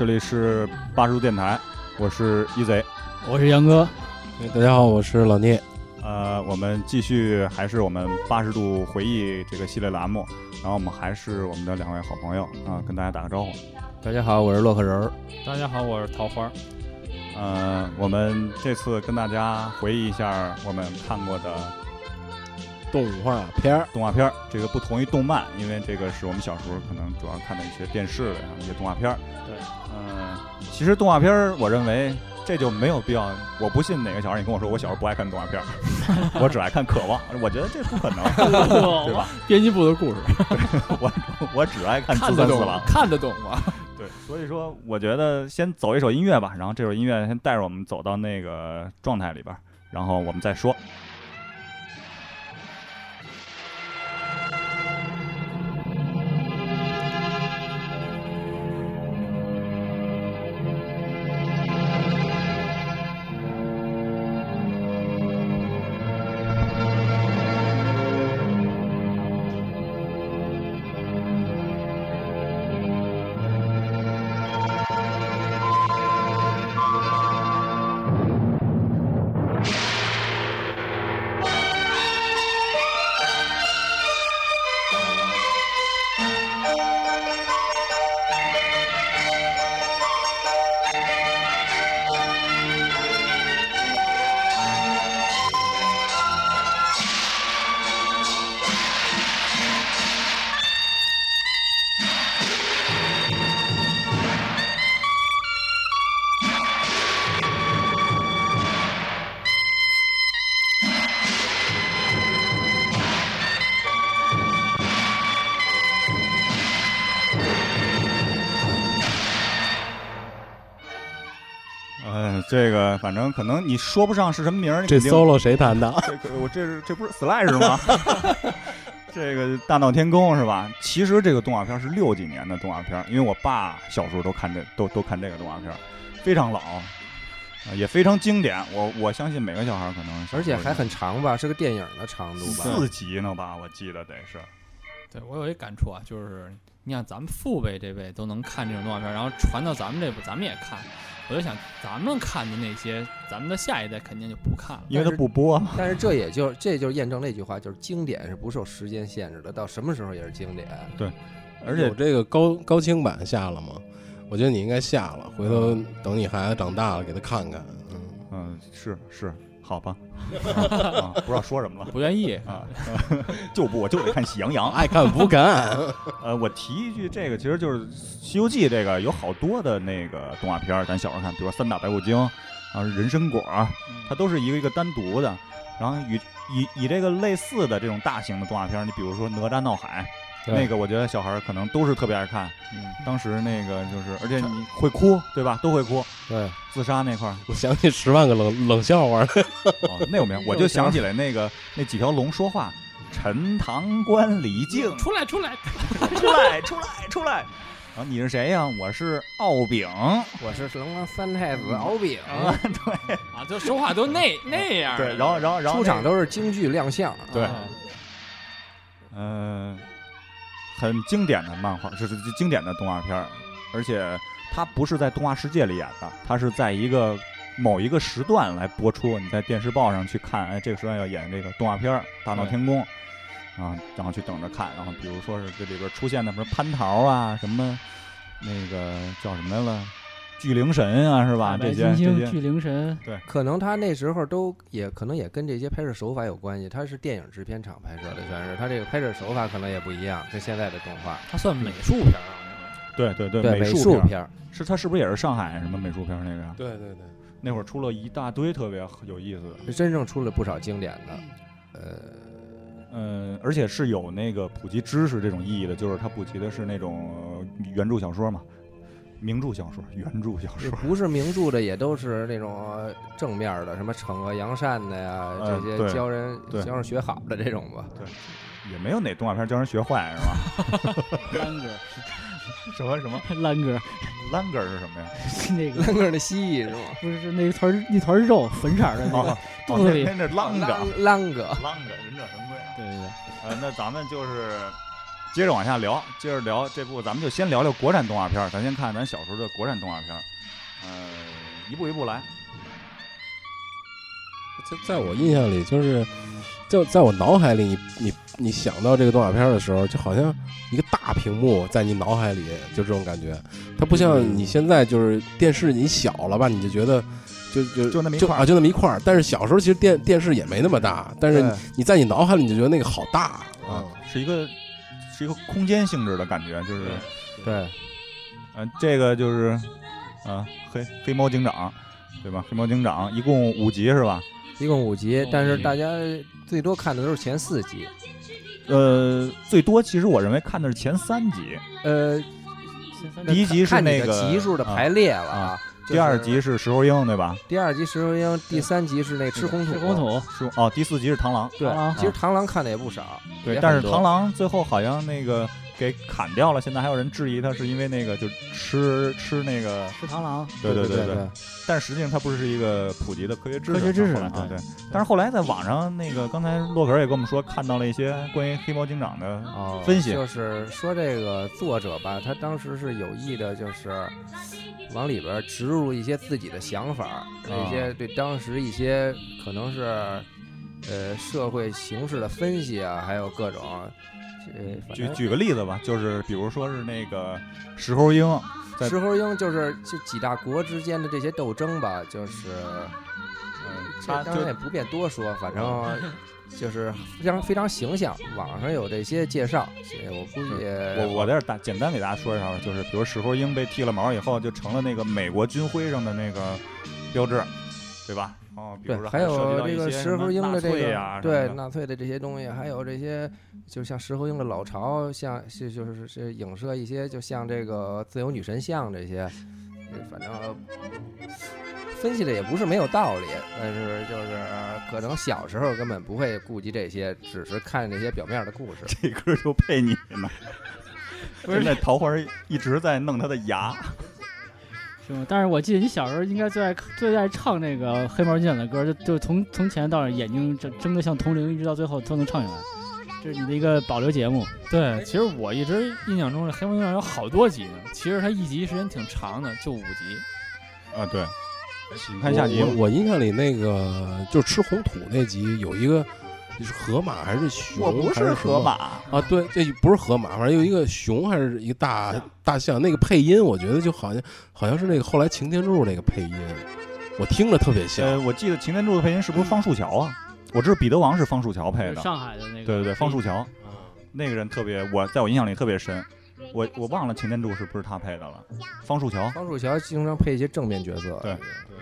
这里是八十度电台，我是一贼，我是杨哥。大家好，我是老聂。呃，我们继续还是我们八十度回忆这个系列栏目，然后我们还是我们的两位好朋友啊，跟大家打个招呼。大家好，我是洛克人儿。大家好，我是桃花。呃，我们这次跟大家回忆一下我们看过的动画片儿。动画片儿，这个不同于动漫，因为这个是我们小时候可能主要看的一些电视的一些动画片儿。对，嗯，其实动画片儿，我认为这就没有必要。我不信哪个小孩你跟我说我小时候不爱看动画片儿，我只爱看《渴望》，我觉得这不可能，对吧？编辑部的故事，我我只爱看看得懂自三四郎。看得懂吗？对，所以说我觉得先走一首音乐吧，然后这首音乐先带着我们走到那个状态里边，然后我们再说。这个反正可能你说不上是什么名儿，这 solo 谁弹的？这个我这是这不是 Slash 吗？这个大闹天宫是吧？其实这个动画片是六几年的动画片，因为我爸小时候都看这都都看这个动画片，非常老，啊也非常经典。我我相信每个小孩可能而且还很长吧，是个电影的长度吧？四集呢吧，我记得得是。对我有一感触啊，就是你想咱们父辈这辈都能看这种动画片，然后传到咱们这步，咱们也看。我就想，咱们看的那些，咱们的下一代肯定就不看了。因为它不播，但是这也就这就是验证那句话，就是经典是不受时间限制的，到什么时候也是经典。对而且有这个高高清版下了吗？我觉得你应该下了，回头等你孩子长大了给他看看。嗯，嗯是是好吧，啊不知道说什么了。不愿意啊，就不我就得看《喜羊羊》。爱看不看。呃，我提一句，这个其实就是《西游记》这个有好多的那个动画片儿，咱小时候看，比如说《三打白骨精》，然后《人参果》，它都是一个一个单独的。然后与以以这个类似的这种大型的动画片儿，你比如说《哪吒闹海》，对那个我觉得小孩儿可能都是特别爱看。嗯，当时那个就是，而且你会哭，对吧？都会哭。对，自杀那块儿，我想起十万个冷 冷笑话了。哦，那有没有，我就想起来那个那几条龙说话，陈塘关李靖，出来出来，出来，出来，出来。然后你是谁呀？我是敖丙。我是龙王三太子敖丙，啊，对啊，就说话都那那样。对，然后然后然后出场都是京剧亮相。对啊嗯、很经典的漫画，是是经典的动画片儿，而且它不是在动画世界里演的，它是在一个某一个时段来播出。你在电视报上去看，哎，这个时段要演这个动画片儿《大闹天宫》啊，然后去等着看。然后比如说是这里边出现的什么蟠桃啊，什么那个叫什么来了，巨灵神啊，是吧？这些巨，灵神，对可能他那时候都也可能也跟这些拍摄手法有关系，他是电影制片厂拍摄的，算是他这个拍摄手法可能也不一样，跟现在的动画。它算美术片啊。对对对，美术片是他是不是也是上海什么美术片那个呀？对对对，那会儿出了一大堆特别有意思的。真正出了不少经典的。呃，嗯，而且是有那个普及知识这种意义的，就是它普及的是那种呃原著小说嘛，名著小说、原著小说。不是名著的也都是那种呃正面的，什么惩恶扬善的呀，这些教人对教人学好的这种吧。对也没有哪动画片教人学坏是吧？烂 哥，什么什么 烂哥，烂根儿是什么呀？那个啷个的蜥蜴是吗？不是是那一团那团肉粉色儿的那哦个，哦，肚子里那那是啷个啷啷个，啷个忍者神龟啊。对对对，呃，那咱们就是接着往下聊，接着聊这部，咱们就先聊聊国产动画片儿。咱先看咱小时候的国产动画片儿，呃，一步一步来。在在我印象里，就是就在我脑海里，你你你想到这个动画片的时候，就好像一个大屏幕在你脑海里，就这种感觉。它不像你现在就是电视，你小了吧，你就觉得就就就那么一块儿就啊，就那么一块儿。但是小时候其实电电视也没那么大，但是你你在你脑海里你就觉得那个好大啊，是一个是一个空间性质的感觉，就是，对，嗯、这个就是，啊，黑黑猫警长，对吧？黑猫警长一共五集是吧？一共五集哦，但是大家最多看的都是前四集。呃，最多其实我认为看的是前三集，呃，第一集是那个集数的啊排列了啊，就是第二集是石猴鹰，对吧？第二集石猴鹰，第三集是那个吃红土。吃红土，是哦，第四集是螳螂，对，其实螳螂看的也不少。对，但是螳螂最后好像那个给砍掉了，现在还有人质疑他是因为那个就吃吃那个，吃螳螂，对对对对，但实际上它不是一个普及的科学知识，科学知识啊，对对。但是后来在网上那个，刚才洛可儿也跟我们说，看到了一些关于黑猫警长的哦，分析。就是说这个作者吧，他当时是有意的，就是往里边植入一些自己的想法，一些对当时一些可能是呃社会形势的分析啊，还有各种呃，举举个例子吧，就是比如说是那个石猴鹰，石猴鹰就是就几大国之间的这些斗争吧，就是嗯，这当然也不便多说，反正 就是非常非常形象，网上有这些介绍，我估计我我在这儿大简单给大家说一下吧，就是比如石猴鹰被剃了毛以后，就成了那个美国军徽上的那个标志，对吧？哦，比如说，对还有这个石猴鹰的这个对纳粹的这些东西，还有这些就像石猴鹰的老巢，像是就是是影射一些，就像这个自由女神像这些，呃反正分析的也不是没有道理，但是就是可能小时候根本不会顾及这些，只是看那些表面的故事。这歌就配你呢。不是现在桃花一直在弄他的牙，是吗？但是我记得你小时候应该最爱最爱唱那个黑猫警长的歌，就就从从前到眼睛睁睁得像铜铃，一直到最后都能唱下来。这是你的一个保留节目，对，其实我一直印象中这黑猫警长有好多集呢，其实它一集时间挺长的，就五集。啊，对，你看下集我印象里那个就是吃红土那集有一个是河马还是熊？我不还是河马，啊，对，这不是河马，反正有一个熊还是一个大大象。那个配音我觉得就好像好像是那个后来擎天柱那个配音，我听着特别像。呃，我记得擎天柱的配音是不是方树桥啊？我知道彼得王是方树桥配的，上海的那个，对对对，方树桥啊那个人特别，我在我印象里特别深。我我忘了擎天柱是不是他配的了，方树桥。方树桥经常配一些正面角色，对对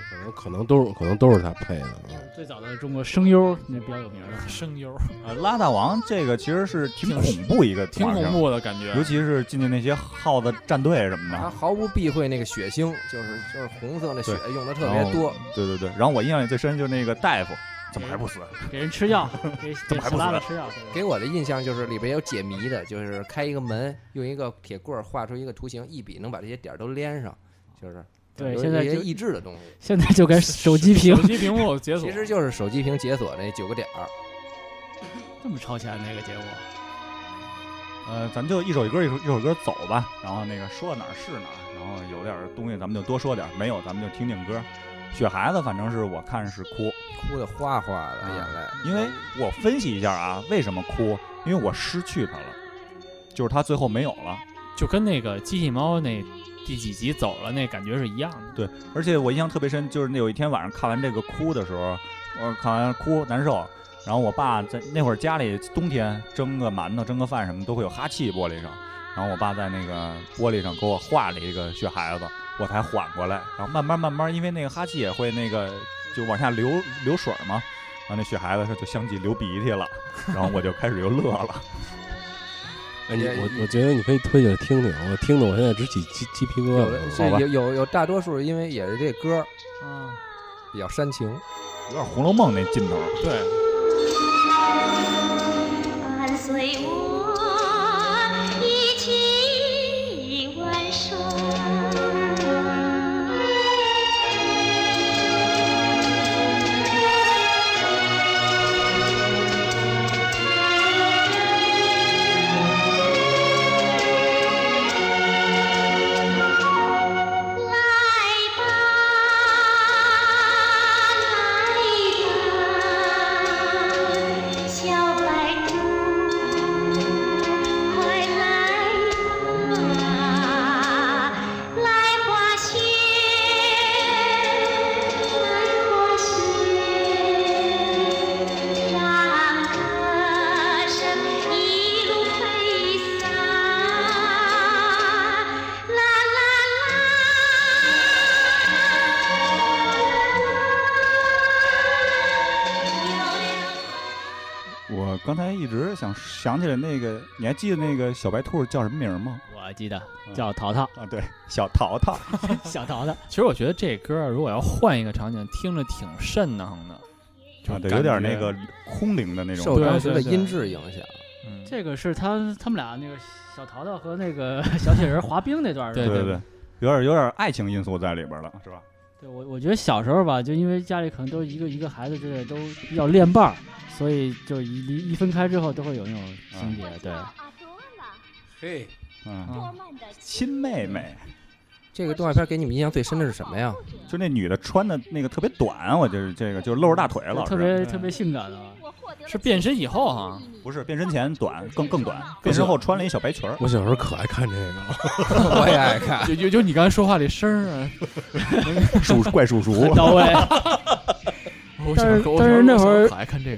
可能可能都是可能都是他配的。嗯最早的中国声优那比较有名的。声优呃，拉大王这个其实是挺恐怖一个挺恐，怖的感觉，尤其是进去那些耗子战队什么的。他毫不避讳那个血腥，就是就是红色那血用的特别多。对对对，然后我印象里最深就是那个大夫，怎么还不死？给人吃药，给怎么还不死吃药。给我的印象就是里边有解谜的，就是开一个门，用一个铁棍画出一个图形，一笔能把这些点都连上，就是对有一些现在就益智的东西，现在就该 手机屏手，机屏幕解锁，其实就是手机屏解锁那九个点儿。这么超前那个结果，呃，咱就一首歌一首一首歌走吧，然后那个说到哪儿是哪儿，然后有点东西咱们就多说点儿，没有咱们就听听歌。雪孩子反正是我看是哭，哭的哗哗的眼泪，因为我分析一下啊，为什么哭？因为我失去他了，就是他最后没有了。就跟那个机器猫那第几集走了那感觉是一样的。对，而且我印象特别深，就是那有一天晚上看完这个哭的时候，我看完哭难受，然后我爸在那会儿家里冬天蒸个馒头、蒸个饭什么都会有哈气玻璃上，然后我爸在那个玻璃上给我画了一个雪孩子，我才缓过来，然后慢慢慢慢，因为那个哈气也会那个就往下流流水嘛，然后那雪孩子就相继流鼻涕了，然后我就开始又乐了。哎，你我我觉得你可以推起来听听，我听的我现在直起鸡鸡皮疙瘩。好吧是有有有大多数因为也是这歌儿啊，比较煽情，有点《红楼梦》那劲头儿。对，想想起来那个，你还记得那个小白兔叫什么名儿吗？我记得叫淘淘，啊，对，小淘淘。小淘淘。其实我觉得这歌如果要换一个场景，听着挺瘆得慌的，就啊，对，有点那个空灵的那种受当时的音质影响。嗯这个是他他们俩那个小淘淘和那个小铁人滑冰那段是吧对对对，有点有点爱情因素在里边了，是吧？对我我觉得小时候吧，就因为家里可能都一个一个孩子之类都比较恋伴儿，所以就一离一分开之后都会有那种情节。对，嘿，嗯，嗯亲妹妹，这个动画片给你们印象最深的是什么呀？就那女的穿的那个特别短，我就是这个就是露着大腿了，特别特别性感的。是变身以后哈，不是变身前短，更更短，变身后穿了一小白裙儿。我小时候可爱看这个了。我也爱看。就就就你刚才说话这声儿啊，叔怪叔叔，到位，但是但是那会儿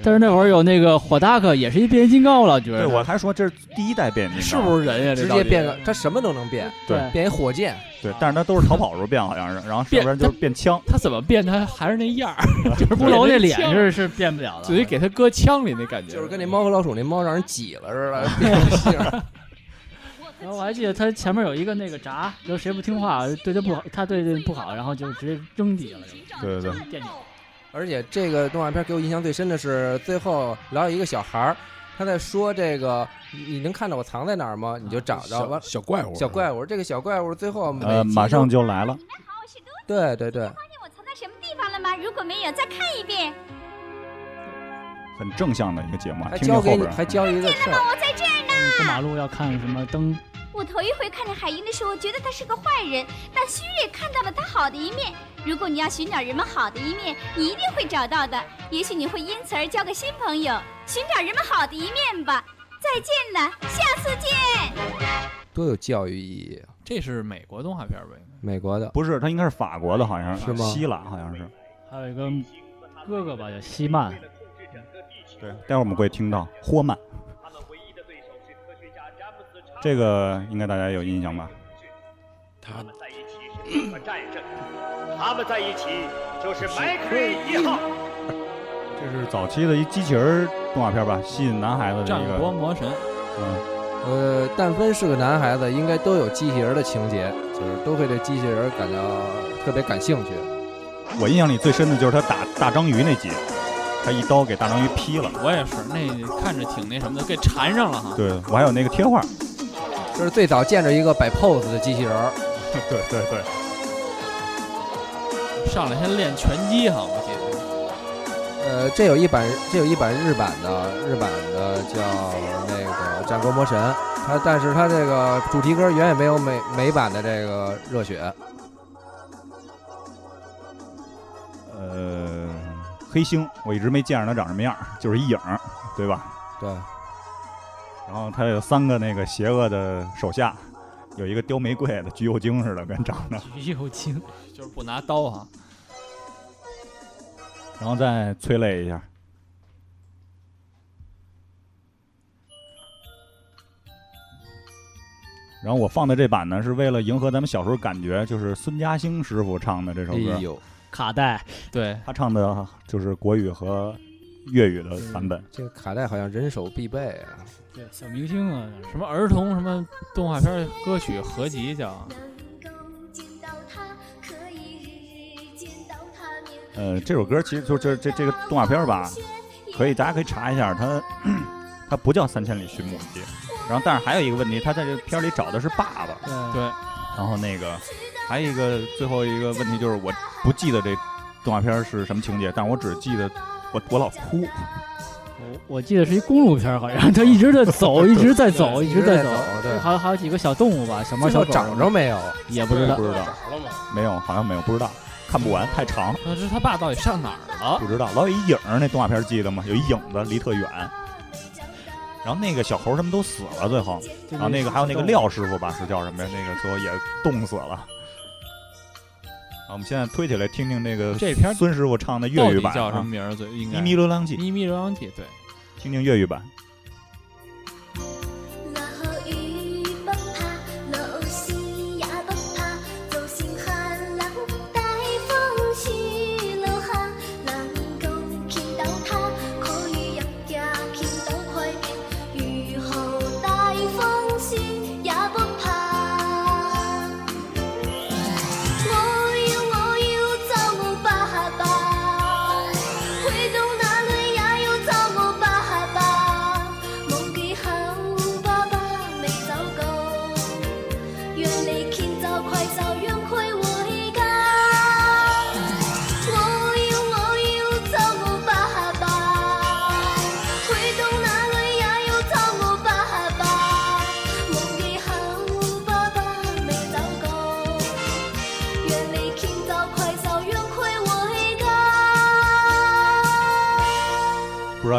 但是那会儿有那个火达克，也是一变形金刚，我老觉对得我还说这是第一代变形金刚是，不是人呀？直接变个，他什么都能变，对变一火箭，对，但是他都是逃跑时候变，好像是，然后上变边就是变枪，他怎么变，他还是那样儿，就是骷髅那脸是是变不了的，就得给他搁枪里那感觉，就是跟那猫和老鼠那猫让人挤了似的，变形。然 后我还记得他前面有一个那个闸，就是谁不听话，对他不好，他对这不好，然后就直接扔底下了，就对对对，电。而且这个动画片给我印象最深的是，最后老有一个小孩儿，他在说这个，你你能看到我藏在哪儿吗？你就找着小完。小怪物，小怪物，这个小怪物最后呃，马上就来了，你们好，兄弟对对对，发现我藏在什么地方了吗？如果没有，再看一遍。很正向的一个节目啊，还听听后边儿，教给你还教一个事儿，我在这儿呢。过马路要看什么灯？我头一回看见海英的时候，觉得他是个坏人，但旭日看到了他好的一面。如果你要寻找人们好的一面，你一定会找到的。也许你会因此而交个新朋友。寻找人们好的一面吧。再见了，下次见。多有教育意义啊！这是美国动画片呗？美国的，不是，他应该是法国的，好像是吗希腊好像是，还有一个哥哥吧，叫西曼，对，待会儿我们会听到霍曼，这个应该大家有印象吧？他们在一起是什么战胜？他们在一起就是麦克瑞一号。这是早期的一机器人动画片吧，吸引男孩子的战一个，国魔神，嗯，呃，但凡是个男孩子，应该都有机器人的情节，就是都会对机器人感到特别感兴趣。我印象里最深的就是他打大章鱼那集，他一刀给大章鱼劈了，我也是，那看着挺那什么的，给缠上了哈。对我还有那个贴画，这是最早见着一个摆 pose 的机器人儿，对对对，上来先练拳击哈，我记得。呃，这有一版，这有一版日版的，日版的叫那个《战国魔神》，它但是它这个主题歌远远没有美美版的这个热血。呃，黑星我一直没见着他长什么样儿，就是一影儿，对吧？对，然后他有三个那个邪恶的手下，有一个叼玫瑰的，橘右京似的，跟长得，橘右京，就是不拿刀啊。然后再催泪一下。然后我放的这版呢，是为了迎合咱们小时候感觉，就是孙嘉兴师傅唱的这首歌，哎呦，卡带，对，他唱的就是国语和粤语的版本。这个卡带好像人手必备啊。对，小明星啊，什么儿童什么动画片歌曲合集叫，呃，这首歌其实就这这这个动画片吧，可以大家可以查一下，它它不叫《三千里寻母记》，然后但是还有一个问题，他在这片里找的是爸爸，对对，然后那个还有一个最后一个问题就是我不记得这动画片是什么情节，但我只记得我我老哭，我我记得是一公路片，好像他一直在走，一直在走，一直在走对还有还有几个小动物吧，小猫小狗长着没有？也不知道不。知道了吗？没有，好像没有，不知道，看不完太长，那是他爸到底上哪儿了？不知道，老有一影儿，那动画片记得吗？有一影子离特远。然后那个小猴他们都死了，最后，然后那个还有那个廖师傅吧，是叫什么呀？那个最后也冻死了。好，我们现在推起来听听那个这篇孙师傅唱的粤语版啊，叫什么名儿？最应《该咪咪流浪记》，咪咪流浪记，对。听听粤语版。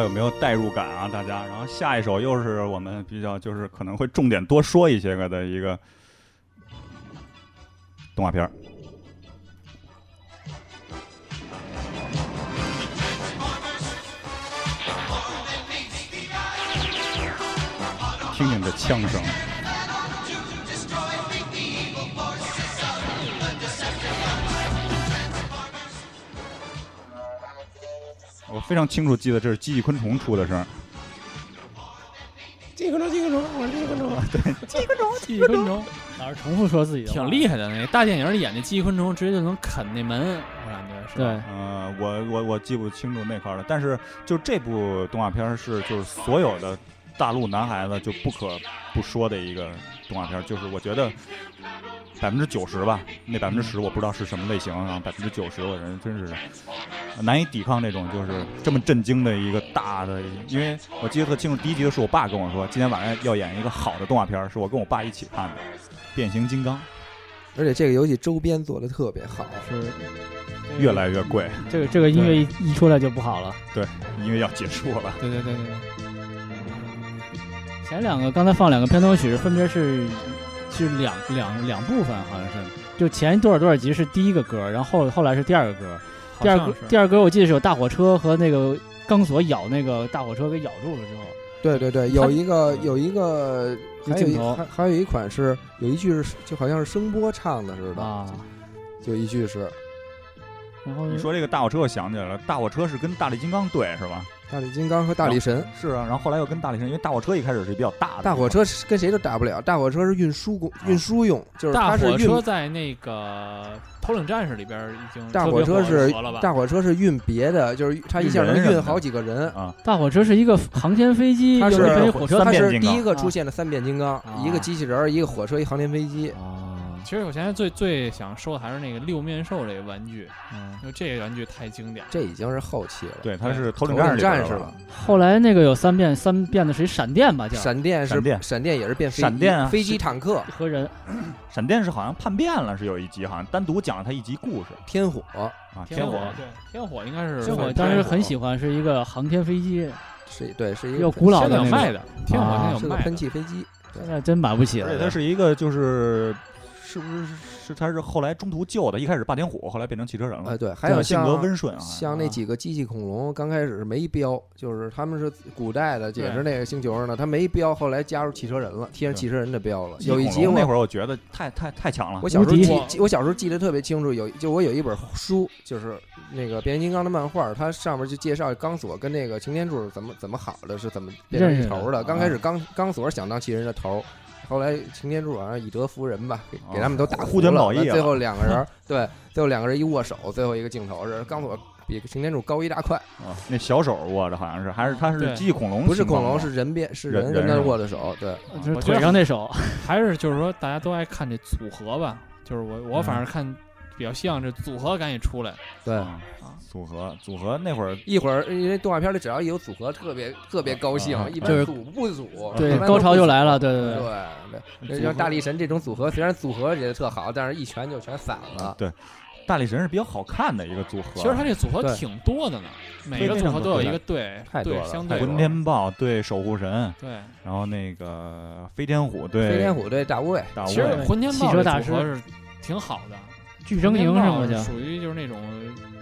有没有代入感啊，大家。然后下一首又是我们比较就是可能会重点多说一些个的一个动画片儿。听听这枪声。我非常清楚记得这是机器昆虫出的声儿，这个钟，这个钟，我机器昆虫，对，机器昆虫，鸡昆虫。老是重复说自己的，挺厉害的。那大电影里演的机器昆虫，直接就能啃那门，我感觉是吧。对，呃，我我我记不清楚那块儿了，但是就这部动画片是就是所有的大陆男孩子就不可不说的一个动画片，就是我觉得百分之九十吧，那百分之十我不知道是什么类型啊，百分之九十的人真是难以抵抗那种就是这么震惊的一个大的，因为我记得特清楚，第一集的时候我爸跟我说，今天晚上要演一个好的动画片，是我跟我爸一起看的，变形金刚。而且这个游戏周边做的特别好，是越来越贵，这个这个音乐一一出来就不好了。对，音乐要结束了。对对对对对，前两个刚才放两个片头曲，分别是是两两两部分，好像是，就前多少多少集是第一个歌，然后后后来是第二个歌。第二个第二歌我记得是有大火车和那个钢索咬那个大火车给咬住了之后，对对对，有一个有一个，还有一镜头还还有一款是有一句是就好像是声波唱的似的，啊，就一句是。然后你说这个大火车，我想起来了，大火车是跟大力金刚对是吧？大力金刚和大力神。是啊，然后后来又跟大力神，因为大火车一开始是比较大的，大火车是跟谁都打不了，大火车是运输工运输用，就是大它是运火车在那个头领战士里边儿已经大特别火火车是火了吧？大火车是运别的，就是它一下能运好几个人。啊，大火车是一个航天飞机，它是又跟一火车三它变金刚是第一个出现的三变金刚，一个机器人儿，一个火车，一航天飞机。啊，其实我现在最最想说的还是那个六面兽这个玩具，嗯因为这个玩具太经典了。这已经是后期了。对，它是头领战士了，后来那个有三变，三变的是一闪电吧，叫闪电是闪电闪电也是变飞闪电啊飞机坦克和人 闪电是好像叛变了，是有一集，好像单独讲了他一集故事天火，啊，天火对天火应该是天火当时很喜欢，是一个航天飞机，是对是一个又古老的卖的，天火现在有是个卖的。喷气飞机。现在真买不起而且。它是一个就是是不是是他是后来中途救的，一开始霸天虎，后来变成汽车人了哎，，对，还有性像格温顺啊，像那几个机器恐龙，刚开始是没标，就是他们是古代的，也是那个星球上的，他没标，后来加入汽车人了，贴上汽车人的标了。有一集我那会儿我觉得太太太强了我，小时候记，我小时候记得特别清楚，有就我有一本书，就是那个变形金刚的漫画，它上面就介绍钢索跟那个擎天柱怎么怎么好的，是怎么变成一头的。刚开始钢钢索想当汽车人的头。后来擎天柱好像以德服人吧，给给他们都打服护天了。最后两个人 对，最后两个人一握手，最后一个镜头是钢索比擎天柱高一大块，啊，那小手握着好像是，还是他是对。机器恐龙，不是恐龙，是人变是人跟他人握的手，对，腿上那手，还是就是说大家都爱看这组合吧，就是我我反正看比较像这组合赶紧出来。对。啊组合组合那会儿一会儿，因为动画片里只要一有组合，特别特别高兴啊，一般组不组，对高潮就来了，对对对对。对，这像大力神这种组合，虽然组合也特好，但是一拳就全散了。对大力神是比较好看的一个组合，其实他这组合挺多的呢，每个组合都有一个队太多了对相对混天豹对守护神，对。然后那个飞天虎对飞天虎对大无畏，大其实卫，混天豹这汽车大师组合是挺好的，巨狰狞什么的。属于就是那种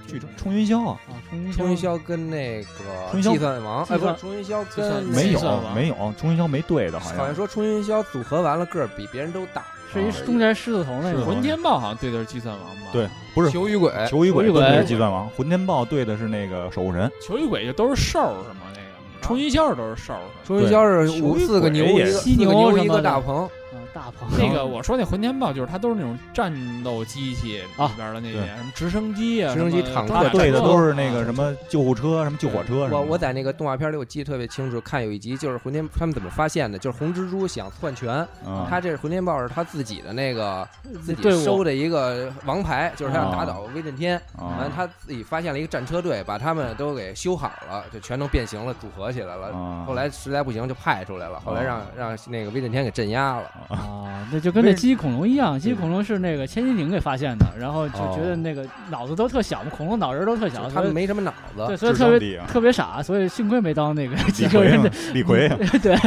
剧冲云霄。啊，啊，冲云冲云霄霄跟那个冲云霄计算王，哎，不是冲云霄计算跟没有没有冲云霄没对的，好像。好像说冲云霄组合完了个儿比别人都大，是一中间狮子头那是个混天豹，好像对的是计算王。吧？对，不是。球与鬼，球与鬼对的是计算王，混天豹对的是那个守护神，球与鬼就都是兽儿是吗？那个。冲云霄都是兽。冲云霄是五四个牛犀牛牛一什么的。个大鹏，啊大鹏那个我说那混天豹就是它都是那种战斗机器里啊边的那些对什么直升机啊，直升机坦克装甲车对的都是啊那个什么救护车、什么救火车什么。我我在那个动画片里我记得特别清楚，看有一集就是混天他们怎么发现的，就是红蜘蛛想篡权，啊他这是混天豹是他自己的那个自己收的一个王牌，就是他要打倒威震天，啊完了他自己发现了一个战车队，把他们都给修好了，就全都变形了，组合起来了。啊后来实在不行就派出来了，后来让让那个威震天给镇压了。啊，那就跟那为机器恐龙一样，机器恐龙是那个千斤顶给发现的，然后就觉得哦那个脑子都特小嘛，恐龙脑仁儿都特小，他们没什么脑子对，所以特别特别傻，所以幸亏没当那个机李器人的李逵啊，对，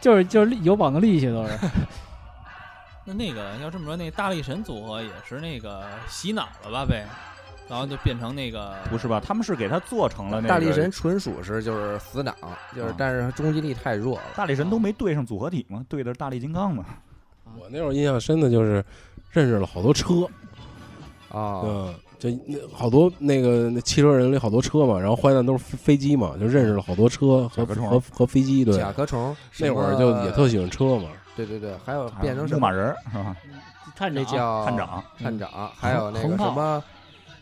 就是就是有膀子力气都是。那那个要这么说，那大力神组合也是那个洗脑了吧呗，然后就变成那个不是吧？他们是给他做成了那个大力神纯属是就是死党，就是啊但是冲击力太弱了。大力神都没对上组合体吗？对的是大力金刚嘛。我那会儿印象深的就是认识了好多车，啊，嗯，就那好多那个那汽车人里好多车嘛，然后坏蛋都是飞飞机嘛，就认识了好多车和和和飞机，对，甲壳虫那会儿就也特喜欢车嘛，对对对，还有变成什么马人儿是吧？探长。叫探长，探长，还有那个什么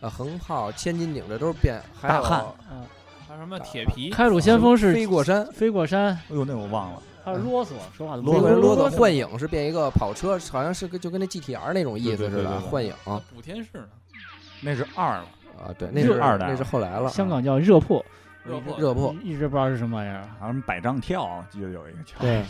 呃横炮、千斤顶，这都是变，还有大汉嗯，还有什么铁皮，开鲁先锋是飞过山。飞过山，哎呦，那我忘了。还有啰嗦，说话啰嗦啰嗦，幻影是变一个跑车，好像是跟就跟那 GTR 那种意思似的，幻影啊，补天士呢，那是二了啊，对，那是二代那是后来了，香港叫热破，热破热破一直不知道是什么玩意儿。好像百丈跳，记得有一个跳。对，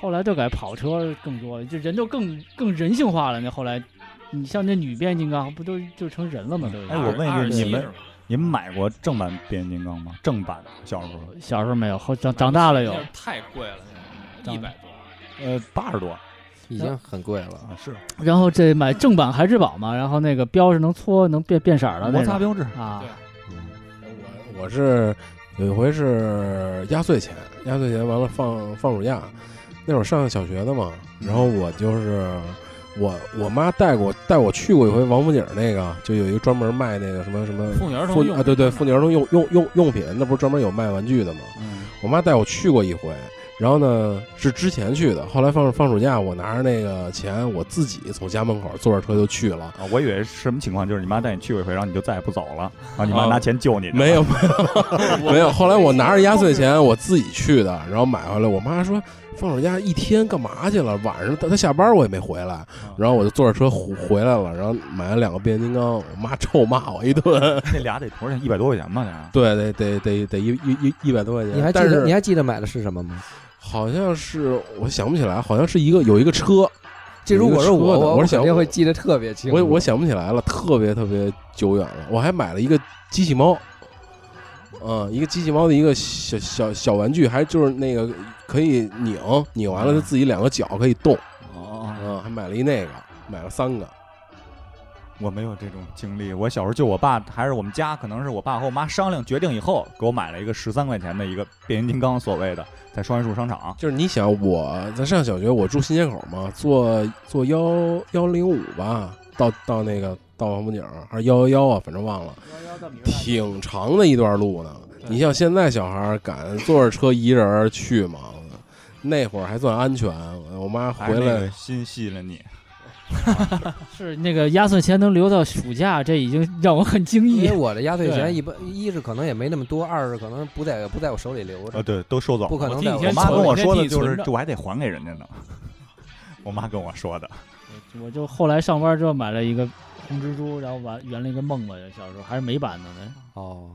后来就改跑车更多了，就人就更更人性化了。那后来，你像那女变形金刚，不都就成人了吗？都哎我问一句你们你们买过正版变形金刚吗？正版的，小时候，小时候没有，后长长大了有。太贵了，那个一百多。呃，八十多已经很贵了。啊，是然后这买正版孩之宝嘛，然后那个标是能搓能变变色儿的摩擦标志。啊对，我我是有一回是压岁钱，压岁钱完了放放暑假，那会儿上小学的嘛，然后我就是我我妈带过带我去过一回王府井那个，就有一个专门卖那个什么什么妇女儿童用妇啊对对妇女儿童用用用用品，那不是专门有卖玩具的吗？嗯，我妈带我去过一回，然后呢是之前去的，后来放放暑假，我拿着那个钱，我自己从家门口坐着车就去了。啊，我以为是什么情况，就是你妈带你去过一回，然后你就再也不走了，然后你妈啊拿钱救你。没有 没有没有，后来我拿着压岁钱我自己去的，然后买回来，我妈说放暑假一天干嘛去了？晚上他他下班我也没回来，然后我就坐着车回回来了，然后买了两个变形金刚，我妈臭骂我一顿，那俩得多少钱？一百多块钱吧，俩。对，得得得得一一一一百多块钱，你还记但是得你还记得买的是什么吗？好像是我想不起来，好像是一个有一个车，这如果是我，我我是想肯定会记得特别清楚。我我想不起来了，特别特别久远了。我还买了一个机器猫，嗯，一个机器猫的一个小小小玩具，还就是那个可以拧，拧完了它自己两个脚可以动，哦，嗯，还买了一那个，买了三个。我没有这种经历。我小时候就我爸还是我们家，可能是我爸和我妈商量决定以后，给我买了一个十三块钱的一个变形金刚，所谓的在双榆树商场。就是你想我在上小学，我住新街口嘛，坐坐幺幺零五吧，到到那个到王府井还是幺幺幺啊，反正忘了，挺长的一段路呢。你像现在小孩敢坐着车一人去吗？那会儿还算安全。我妈回来心细了你，是那个压岁钱能留到暑假，这已经让我很惊异因为。我的压岁钱一般一是可能也没那么多，二是可能不在不在我手里留着。啊，对，都收走了。不可能我妈跟我说的就是，这我还得还给人家呢。我妈跟我说的，我就后来上班之后买了一个红蜘蛛，然后完圆了一个梦吧，小时候还是美版的呢。哦，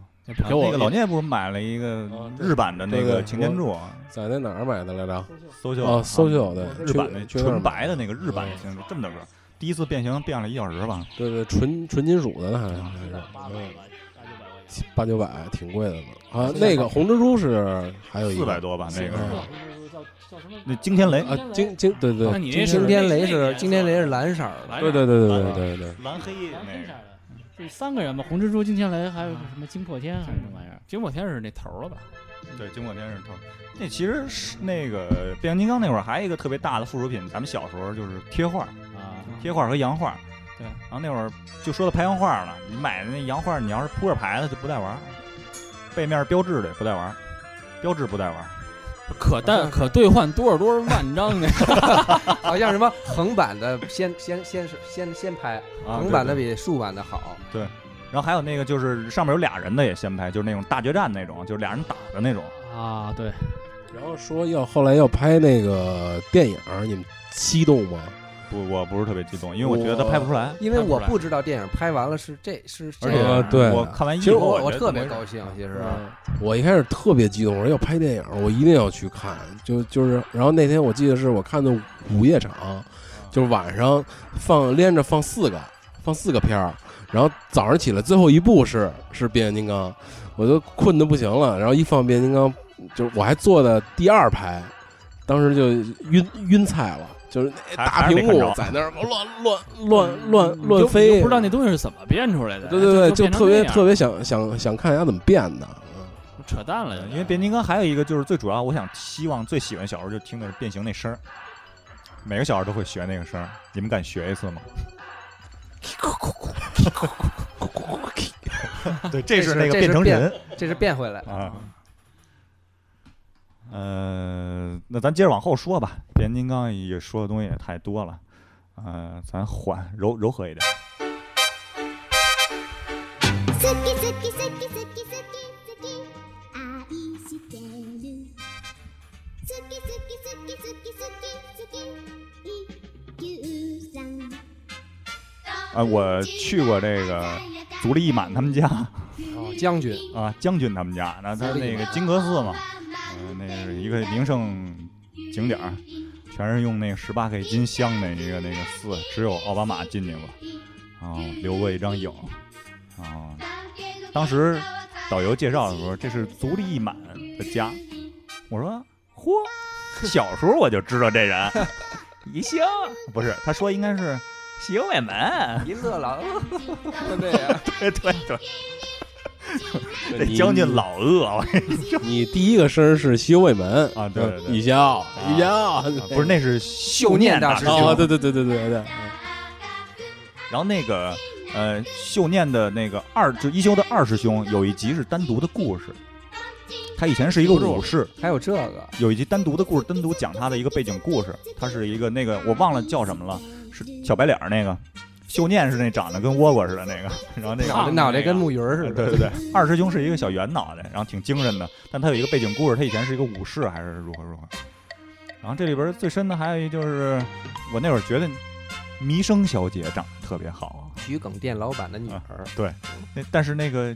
给我那个老聂不是买了一个日版的那个擎天柱，在那哪儿买的来着？搜秀。啊，搜秀对，日版那纯白的那个日版擎天柱，这么大个儿，第一次变形变了一小时吧。对对，纯纯金属的呢，还是还是八百八九百。八九百，挺贵的呢。啊，那个红蜘蛛是还有一四百多吧，那个。嗯。叫叫什么？那惊天雷，啊，惊惊对对。那你这惊天雷是惊天雷是蓝色的，对对对对对对对，蓝黑蓝那个三个人吧？红蜘蛛、惊天雷，还有个什么惊破天还是什么玩意儿？惊破天是那头儿了吧？对，惊破天是头。那其实是那个变形金刚那会儿还有一个特别大的附属品，咱们小时候就是贴画，啊，贴画和洋画。对，然后那会儿就说到拍洋画了，你买的那洋画，你要是扑克牌的就不带玩儿，背面标志的也不带玩儿，标志不带玩儿。可但可兑换多少多少万张呢？好像什么横版的先先先是先先拍，啊横版的比竖版的好。对然后还有那个就是上面有俩人的也先拍，就是那种大决战那种，就是俩人打的那种。啊，对，然后说要后来要拍那个电影，你们激动吗？不，我不是特别激动，因为我觉得他拍不出来。因为我不知道电影拍完了是这是这而且，对我看完一其实以后，我我特别高兴，其实我一开始特别激动，我说要拍电影，我一定要去看。就就是，然后那天我记得是我看的午夜场，就是晚上放连着放四个，放四个片儿，然后早上起来最后一部是是变形金刚，我都困的不行了，然后一放变形金刚，就是我还坐在第二排，当时就晕晕菜了。就是那大屏幕在那儿乱乱 乱乱乱飞，不知道那东西是怎么变出来的。对对对，就就特别特别别想想想看人家怎么变的。嗯扯淡了，因为变形金刚还有一个就是最主要，我想希望最喜欢小时候就听的是变形那声儿，每个小孩都会学那个声儿，你们敢学一次吗？对，这是那个变变成人这是变回来。啊。呃，那咱接着往后说吧。变形金刚也说的东西也太多了，呃，咱缓柔柔和一点。好き好き好き好き好き好き愛してる好き好き好き好き好き好き一休さん啊，我去过这个足利义满他们家哦，将军啊，将军他们家，那他那个金阁寺嘛， 呃，那是一个名胜景点儿，全是用那个十八 K 金镶的一个那个寺，只有奥巴马进去过，啊，留过一张影，啊，当时导游介绍的时候，这是足利义满的家，我说嚯，小时候我就知道这人，一 笑 不是，他说应该是西游卫门，一乐狼，对呀，对对对。这将军老饿，我跟你说。你第一个声儿是西游卫门。啊对对对。一笑一笑，啊不是那是 秀念大师兄。哦，对对对对对对，然后那个呃，秀念的那个二，就一休的二师兄有一集是单独的故事。他以前是一个武士，还有这个？有一集单独的故事，单独讲他的一个背景故事。他是一个那个我忘了叫什么了，是小白脸儿那个。秀念是那长得跟倭瓜似的那个，然后那个脑袋脑袋跟木鱼似的，对对对，二师兄是一个小圆脑袋，然后挺精神的，但他有一个背景故事，他以前是一个武士还是如何如何。然后这里边最深的还有一就是，我那会儿觉得弥生小姐长得特别好，桔梗店老板的女儿，对那但是那个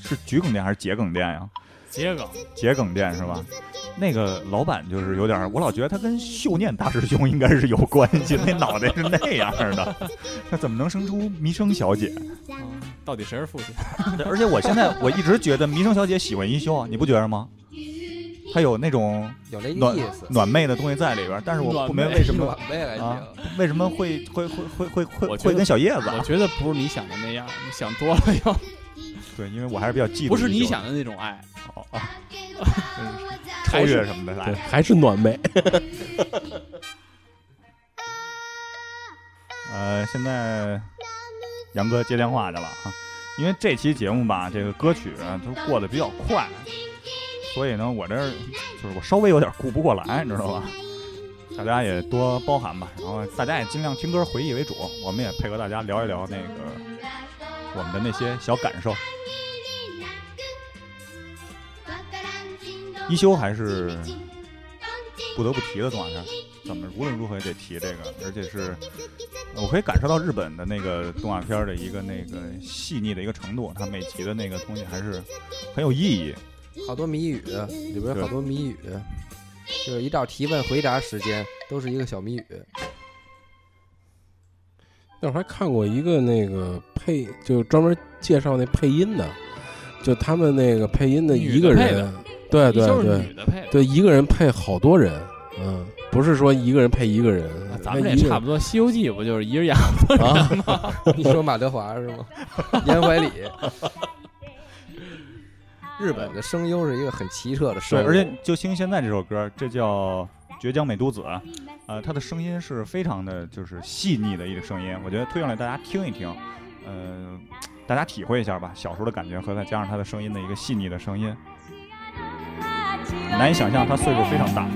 是桔梗店还是桔梗店呀？桔梗桔梗店是吧？那个老板就是有点儿，我老觉得他跟秀念大师兄应该是有关系，那脑袋是那样的，那怎么能生出弥生小姐？到底谁是父亲？对而且我现在我一直觉得弥生小姐喜欢一休，你不觉得吗？她有那种有那暖意思。暖妹的东西在里边，但是我不明白为什么暖妹还啊，为什么会会会会会会跟小叶子啊？我觉得不是你想的那样，你想多了又对，因为我还是比较嫉妒，不是你想的那种爱。哦啊，超越什么的对，来。还是暖妹。呃，现在杨哥接电话去了啊，因为这期节目吧，这个歌曲啊都过得比较快，所以呢，我这儿就是我稍微有点顾不过来，你知道吧？大家也多包涵吧，然后大家也尽量听歌回忆为主，我们也配合大家聊一聊那个我们的那些小感受。一休还是不得不提的动画片，怎么无论如何也得提这个，而且是我可以感受到日本的那个动画片的一个那个细腻的一个程度，它每集的那个东西还是很有意义。好多谜语，里边有好多谜语，就是一到提问回答时间都是一个小谜语。那会儿还看过一个那个配，就专门介绍那配音的，就他们那个配音的一个人对对对女的配。对，一个人配好多人，嗯，不是说一个人配一个人，啊咱们也差不多，《西游记》不就是一人养？啊，你说马德华是吗？严怀礼。日本的声优是一个很奇特的声对，优，而且就听现在这首歌，这叫《倔强美都子》，呃，他的声音是非常的就是细腻的一个声音，我觉得推上来大家听一听，呃，大家体会一下吧，小时候的感觉和再加上他的声音的一个细腻的声音，难以想象他岁数非常大。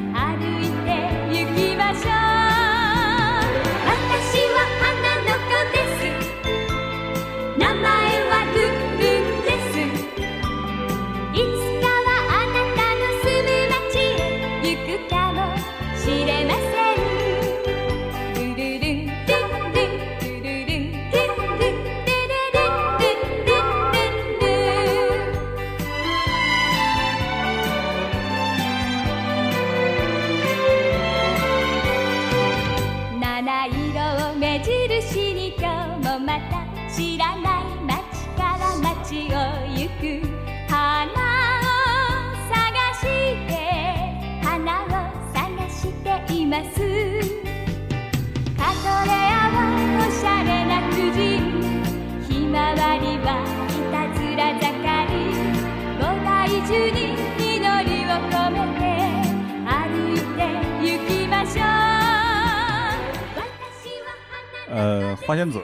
花仙子，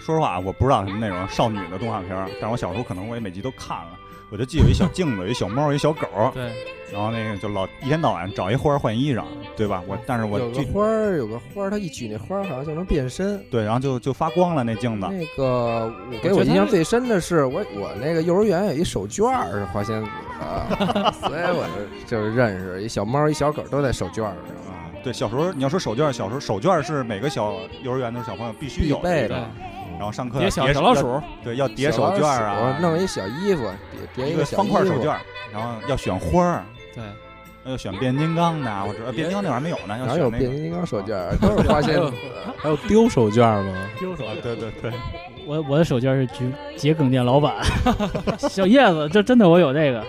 说实话，我不知道什么内容少女的动画片儿，但是我小时候可能我也每集都看了。我就记得有一小镜子，有一小猫，有一小狗，对，然后那个就老一天到晚找一花儿换衣裳，对吧？我但是我有个花儿，有个花儿，它一举那花儿好像就能变身。对，然后就就发光了那镜子。那个我给我印象最深的是，我我那个幼儿园有一手绢儿是花仙子的，所以我就就是认识一小猫一小狗都在手绢儿上。啊，对，小时候你要说手绢儿，小时候手绢儿是每个小幼儿园的小朋友必须有的，必备的然后上课叠小老鼠，对，要叠手绢儿啊鼠，弄一小衣服，叠叠一个小方块手绢，儿，然后要选花儿，对，要选变形金刚的，或者呃变形金刚那会儿还没有呢，要哪有选那个。变形金刚手绢儿？都是花仙子。还有丢手绢吗？丢手绢，对对对，我我的手绢是桔桔梗店老板 小叶子，这真的我有这个。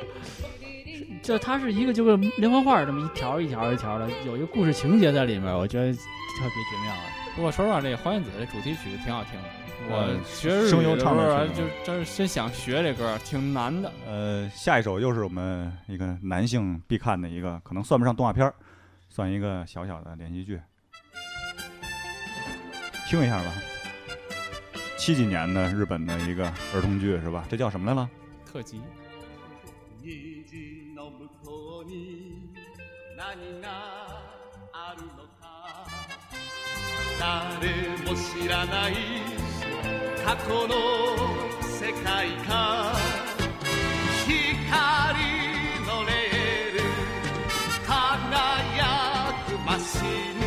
这它是一个就跟连环画这么一条一条一条的，有一个故事情节在里面，我觉得特别绝妙啊。不过说实话，这个花仙子这主题曲挺好听的。我嗯学日语声优的时候就真是真想学这歌，挺难的。呃，下一首又是我们一个男性必看的一个，可能算不上动画片儿，算一个小小的连续剧，听一下吧。七几年的日本的一个儿童剧是吧？这叫什么来了？特辑，虹の向こうに何があるのか。誰も知らない過去の世界か。光のレール輝くマシン。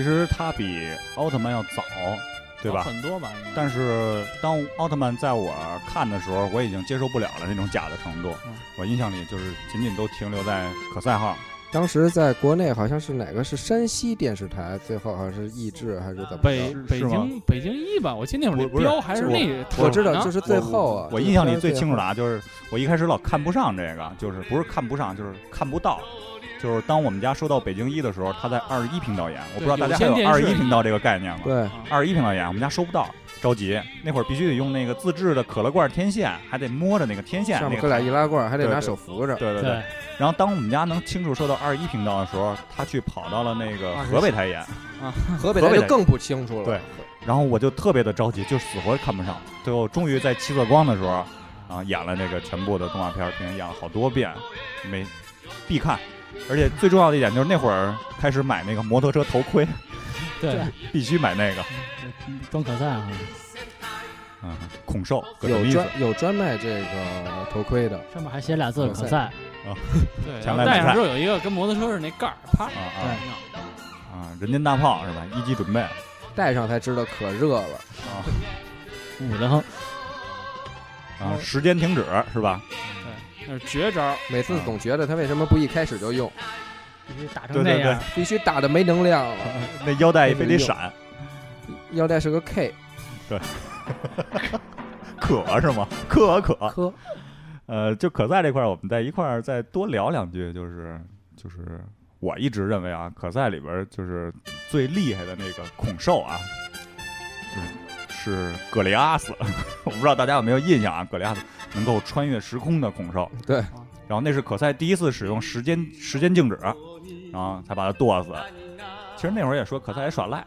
其实它比奥特曼要早，对吧？很多吧，但是当奥特曼在我看的时候，我已经接受不了了那种假的程度。嗯我印象里就是仅仅都停留在可赛号。当时在国内好像是哪个是山西电视台，最后好像是译制还是怎么北？北京北京一吧，我记得那会儿标还是我那个我知道，就是最后啊，我印象里最清楚的啊，就是我一开始老看不上这个，就是不是看不上，就是看不到。就是当我们家收到北京一的时候，他在二十一频道演，我不知道大家还有二十一频道这个概念吗？对，二十一频道演，我们家收不到，着急。那会儿必须得用那个自制的可乐罐天线，还得摸着那个天线。上面搁俩那个易拉罐，还得拿手扶着。对对对。然后当我们家能清楚收到二十一频道的时候，他去跑到了那个河北台演，河北河北台台就更不清楚了。对，然后我就特别的着急，就死活看不上。最后终于在七色光的时候，啊，演了那个全部的动画片儿，并且演了好多遍，没必看。而且最重要的一点就是那会儿开始买那个摩托车头盔，对，必须买那个。装可赛啊，嗯，恐兽有。专有专卖这个头盔的，上面还写俩字可赛。啊，对，戴上之后有一个跟摩托车似的那盖儿，啪，啊啊啊！人间大炮是吧？一级准备戴上才知道可热了。啊捂得慌。啊！时间停止是吧？对，那是绝招。每次总觉得他为什么不一开始就用，必须打对对对成那样。必须打的没能量了。那腰带也非得闪，腰带是个 K 对 可是吗？可可可，呃，就可赛这块儿，我们在一块儿再多聊两句，就是就是我一直认为啊，可赛里边就是最厉害的那个恐兽啊，就是是格雷阿斯，我不知道大家有没有印象啊？格雷阿斯能够穿越时空的恐兽，对，然后那是可赛第一次使用时间时间静止，然后才把它剁死。其实那会儿也说可赛也耍赖，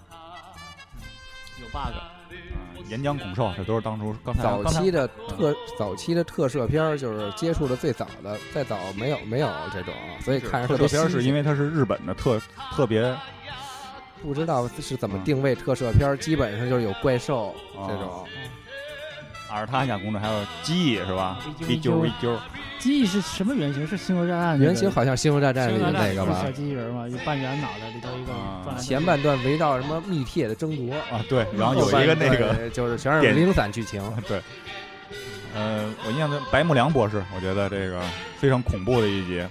有 bug，啊，岩浆恐兽，这都是当初刚才早期的特早期的特摄片儿就是接触的最早的，再早没有没有这种，所以看着特别特摄片儿是因为为它是日本的特特别不知道是怎么嗯定位特摄片儿，基本上就是有怪兽哦这种。阿尔塔亚公主，还有记忆是吧？一揪一一揪一揪，记忆是什么原型？是《星球大战》原型好像《星球大战》里的那个吧小，机器人嘛，一半圆脑袋里头一个前半段围绕什么密帖的争夺，啊，对，然后有一个那个就是全是点零散剧情。对，呃，我印象中白木良博士，我觉得这个非常恐怖的一集。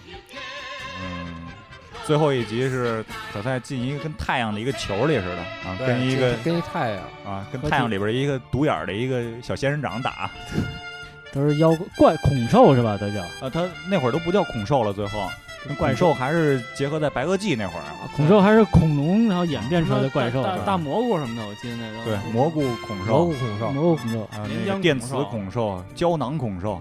嗯，最后一集是可赛进一个跟太阳的一个球里似的啊，跟一个跟一太阳，啊，跟太阳里边一个独眼的一个小仙人掌打。都是妖怪恐兽是吧？他叫啊，他那会儿都不叫恐兽了，最后跟怪兽还是结合在白垩纪那会儿啊。恐兽还是恐龙，然后演变出来的怪兽，大大大蘑菇什么的，我记得那都对，蘑菇恐兽蘑兽菇恐兽，蘑菇恐兽。啊，那个电磁恐兽、胶囊恐兽，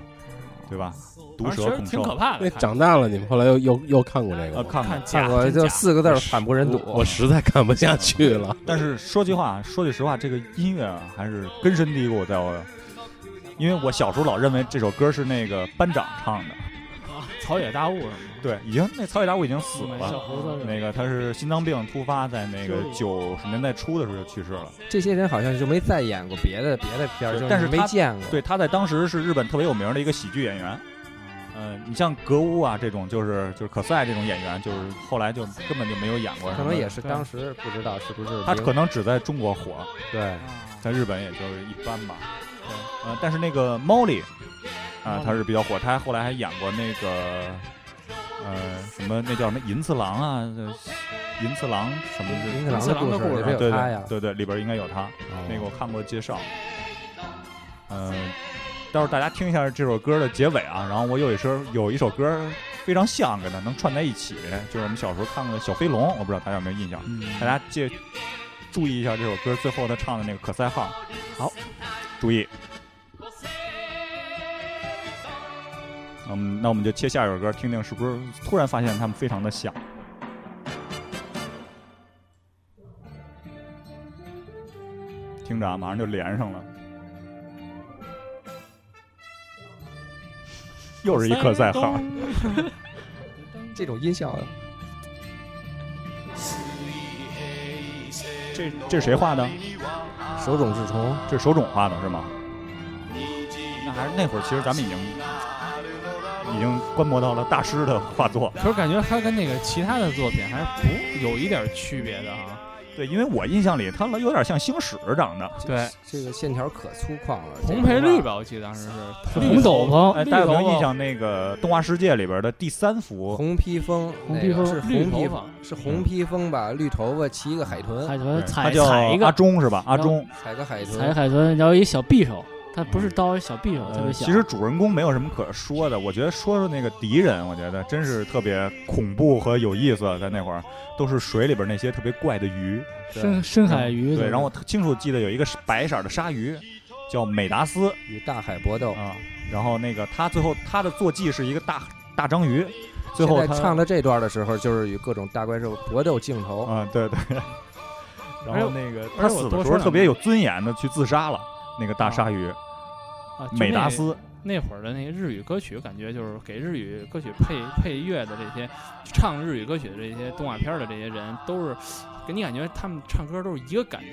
对吧？毒蛇恐其实挺可。怕的。那长大了，你们后来又又又看过这个？看看看过就四个字儿惨不忍睹。我实在看不下去了。但是说句话，说句实话，这个音乐啊，还是根深蒂固在我，因为我小时候老认为这首歌是那个班长唱的。啊草野大悟什么的。对，已经那草野大悟已经死了。小猴子那个他是心脏病突发，在那个是九十年代初的时候就去世了。这些人好像就没再演过别的别的片儿，但是他没见过。对，他在当时是日本特别有名的一个喜剧演员。呃，你像格乌啊这种，就是就是可赛这种演员，就是后来就根本就没有演过。可能也是当时不知道是不是他可能只在中国火，对在日本也就是一般吧。对，呃，但是那个 Molly 啊，他是比较火，他后来还演过那个呃什么那叫什么银次郎啊，这银次郎什么银。次郎的故事对边有他呀对。对对，里边应该有他。哦那个我看过介绍。嗯、待会儿大家听一下这首歌的结尾啊，然后我有一首有一首歌非常像，跟它能串在一起，就是我们小时候看过的《小飞龙》，我不知道大家有没有印象？嗯，大家记注意一下这首歌最后他唱的那个可赛号。好，注意。嗯，那我们就切下一首歌，听听是不是突然发现他们非常的像。听着啊，马上就连上了。又是一可赛号，这种音效，这这是谁画的？手冢治虫，这是手冢画的是吗？那还是那会儿，其实咱们已经已经观摩到了大师的画作。可是感觉他跟那个其他的作品还是不有一点区别的哈。对，因为我印象里他有点像星矢长得。对，这个线条可粗犷了。红配绿吧，我记得当时是红斗篷，哎，大家有没有印象？那个动画世界里边的第三幅？红披风，红披风是红披风，是红披风吧？绿头发，骑一个海豚，海豚踩叫阿踩一个忠是吧？阿忠。踩个海豚踩豚。海豚，然后一小匕首，它不是刀，小匕首特呃别小。其实主人公没有什么可说的，我觉得说说那个敌人，我觉得真是特别恐怖和有意思。在那会儿，都是水里边那些特别怪的鱼。深深海鱼，对，然后我清楚记得有一个白色的鲨鱼，叫美达斯与大海搏斗。啊。然后那个他最后他的坐骑是一个大大章鱼，最后他在唱的这段的时候，就是与各种大怪兽搏斗镜头。啊，对对。然后那个他死的时候特别有尊严的去自杀了，那个大鲨鱼啊，美达斯。那会儿的那个日语歌曲，感觉就是给日语歌曲配配乐的这些唱日语歌曲的这些动画片的这些人，都是给你感觉他们唱歌都是一个感觉，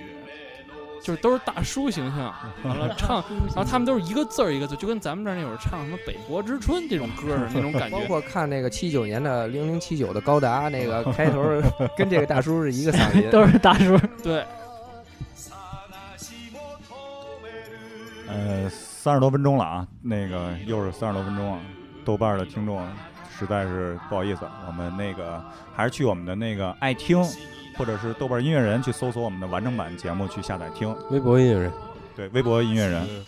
就是都是大叔形象，完了唱，然后他们都是一个字儿一个字，就跟咱们这儿那会儿唱什么《北国之春》这种歌儿那种感觉包。括看那个七九年的零零七九的高达，那个开头 跟这个大叔是一个嗓音。都是大叔。对，呃，三十多分钟了啊，那个又是三十多分钟啊，豆瓣的听众实在是不好意思，我们那个还是去我们的那个爱听，或者是豆瓣音乐人去搜索我们的完整版节目去下载听，微博音乐人。对，微博音乐人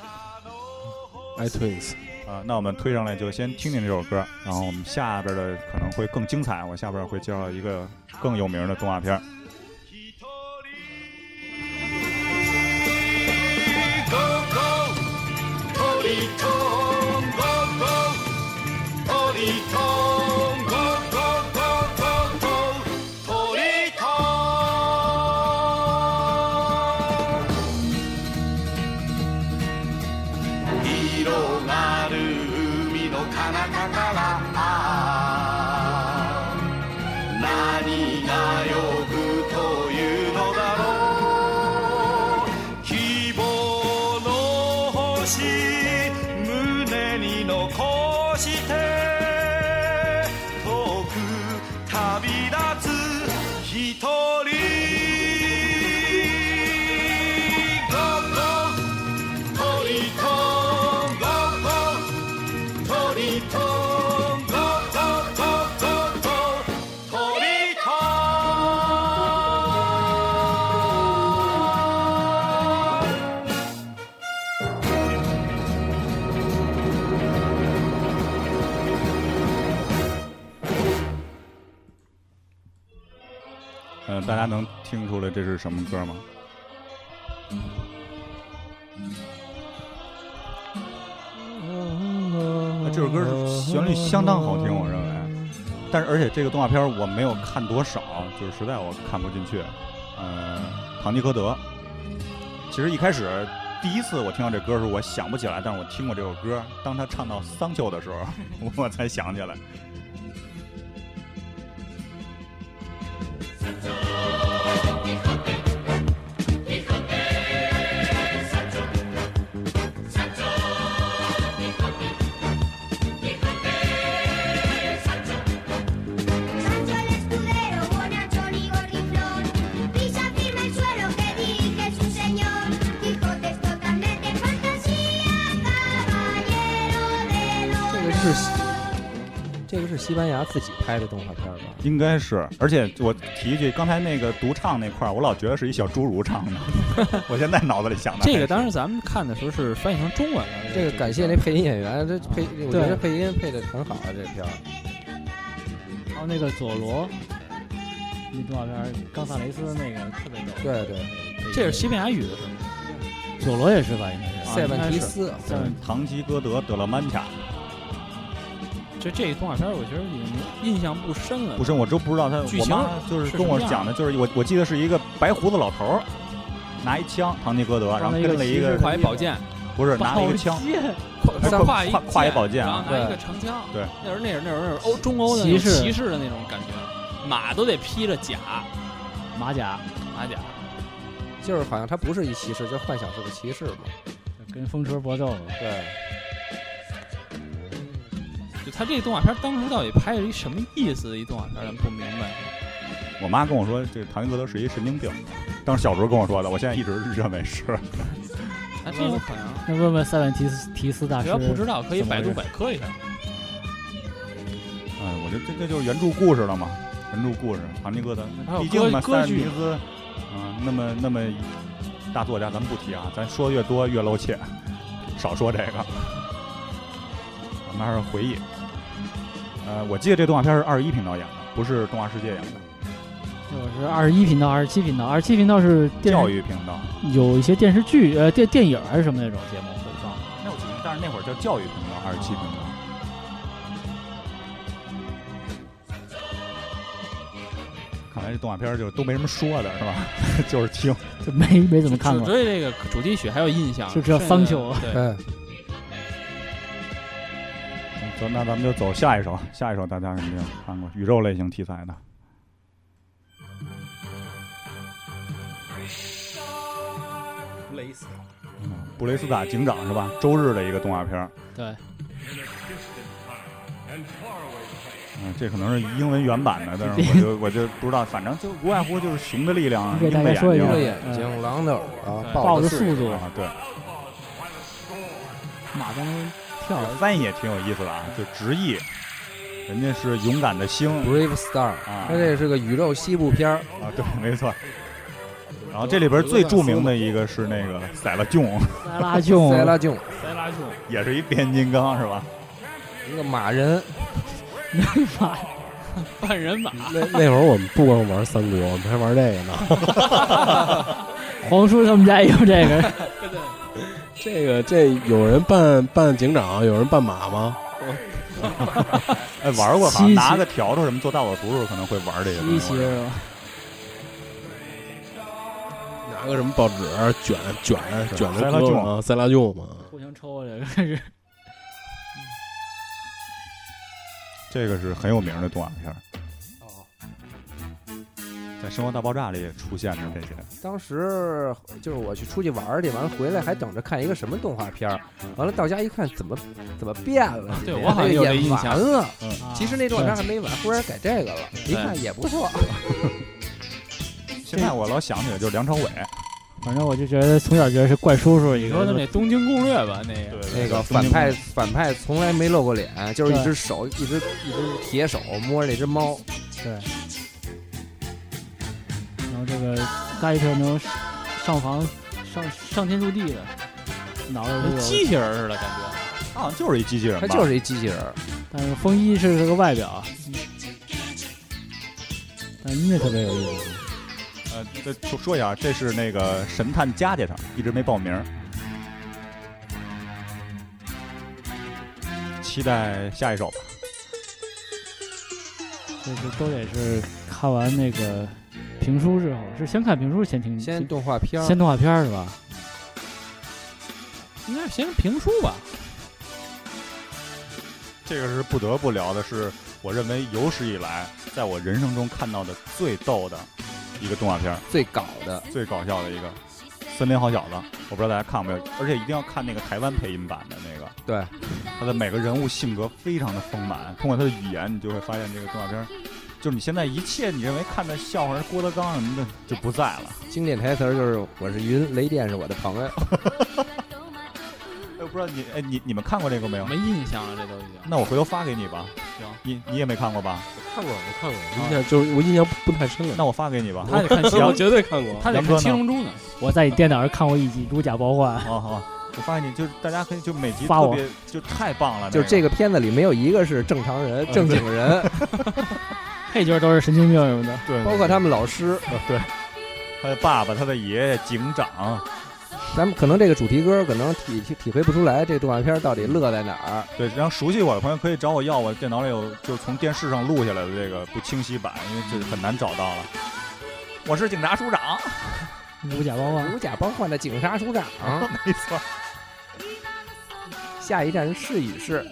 ，iTunes，啊、那我们推上来就先听听这首歌，然后我们下边的可能会更精彩，我下边会介绍一个更有名的动画片大家能听出来这是什么歌吗？那这首歌是旋律相当好听，我认为。但是而且这个动画片我没有看多少，就是实在我看不进去。呃，唐吉诃德。其实一开始第一次我听到这歌的时候，我想不起来，但是我听过这首歌。当他唱到桑丘的时候，我才想起来。西班牙自己拍的动画片吧？应该是，而且我提一句，刚才那个独唱那块儿，我老觉得是一小侏儒唱的，我现在脑子里想的这个当时咱们看的时候是翻译成中文了。这个感谢那配音演员，这配我觉得配音配的很好啊，这片儿。还有那个佐罗，那动画片儿冈萨雷斯那个特别逗。对对，这是西班牙语的是吗？佐罗也是吧？应该是。塞万提斯，唐吉诃德德勒曼卡，就这一动画片，我觉得已经印象不深了。不深，我都不知道他。剧情我妈就是是跟我讲的，就是我我记得是一个白胡子老头儿，拿一枪，唐尼诃德，然后跟了一个挎一宝剑，不是拿了一个枪，挎挎一挎挎一宝剑然后拿一个长枪。对，那时候那时候那时候那是欧中欧的那种骑士骑士的那种感觉，马都得披着甲马甲，马甲。就是好像他不是一骑士，就幻想是个骑士嘛。跟风车搏斗了。对，就他这个动画片当时到底拍了一什么意思的一动画片，咱不明白。我妈跟我说，这唐吉诃德是一神经病，当时小时候跟我说的，我现在一直认为是。那这有可能，那问问塞万提斯提斯大师，只要不知道可以百度百科一下。哎，我觉得这这就是原著故事了嘛，原著故事，唐吉诃德毕竟嘛，塞万歌歌剧提斯，啊、那么那么大作家，咱们不提啊，咱说的越多越露怯，少说这个，咱们还是回忆。呃，我记得这动画片是二十一频道演的，不是动画世界演的，就是二十一频道、二十七频道，二十七频道是电教育频道。有一些电视剧、呃电电影还是什么那种节目会放。那我记得，但是那会儿叫教育频道，二十七频道。看来这动画片儿就都没什么说的，是吧？就是听。就没没怎么看只过，对这个主题曲还有印象，就知道桑丘对，嗯，走，那咱们就走下一首，下一首大家肯定看过，宇宙类型题材的。勒死嗯布雷斯塔警长是吧？周日的一个动画片儿。对，嗯，这可能是英文原版的，但是我就 我就不知道，反正就无外乎就是熊的力量，啊鹰的眼睛说一下鹰的眼睛，狼的耳啊，对豹的速度，啊，对，马都能跳。翻译也挺有意思的啊，就直译，人家是勇敢的星 Brave Star，啊它这是个宇宙西部片儿，啊，对，没错。然后这里边最著名的一个是那个塞拉囧，塞拉囧，塞拉囧，塞拉囧，也是一变形金刚是吧？一个马人。马 半人马，那那会儿我们不光玩三国，我们还玩这个呢。黄叔他们家也有这个，这个这有人扮扮警长，有人扮马吗？哎，玩过，好像稀奇拿个笤帚什么做大扫除的时候可能会玩这个东西。拿个什么报纸卷卷卷塞拉囧着胳膊啊，塞拉舅嘛。互相抽这个是。这个是很有名的动画片在《生活大爆炸》里也出现的这些。当时就是我去出去玩儿去，完了回来还等着看一个什么动画片儿，完了到家一看怎么怎么变了？对我好像有印象完了，嗯其实那动画片还没完，忽然改这个了，一看也不错。现在我老想起来就是梁朝伟，反正我就觉得从小觉得是怪叔叔一个。你说的那《东京攻略》吧，那个对那个反派反派从来没露过脸，就是一只手，一只一只铁手摸着那只猫。对。这个盖特能上房上上天入地的，脑袋跟，机器人似的感觉。他好像就是一机器人吧，他就是一机器人，但是风衣是这个外表，但音乐特别有意思。呃，这说说一下，这是那个神探家家上一直没报名，期待下一首吧。这是都得是看完那个评书之后，是先看评书，先听先动画片，先动画片是吧？应该是先评书吧？这个是不得不聊的，是我认为有史以来在我人生中看到的最逗的一个动画片，最搞的，最搞笑的一个《森林好小子》。我不知道大家看过没有，而且一定要看那个台湾配音版的那个，对，他的每个人物性格非常的丰满，通过他的语言，你就会发现这个动画片儿，就是你现在一切你认为看的笑话，郭德纲什么的就不在了。经典台词儿就是“我是云，雷电是我的朋友 哎，不知道你哎你你们看过这个没有？没印象了，这都已经。那我回头发给你吧。行，你你也没看过吧？我看过，我看过，我印象就是我印象不太深了。那我发给你吧。他得看 七我龙，绝对看过。他得看七龙珠呢。我在你电脑上看过一集《如假包换》，好好，我发给你，就是大家可以就每集发我特别就太棒了。”，就这个个片子里没有一个是正常人、正经人，配角都是神经病什么的。对，包括他们老师。对，他的爸爸、他的爷爷、警长，咱们可能这个主题歌可能体体体会不出来，这个动画片到底乐在哪儿。对，然后熟悉我的朋友可以找我要，我电脑里有就是从电视上录下来的这个不清晰版，因为这很难找到了。我是警察署长，如假包换，如假包换的警察署长，没错。下一站是试一试。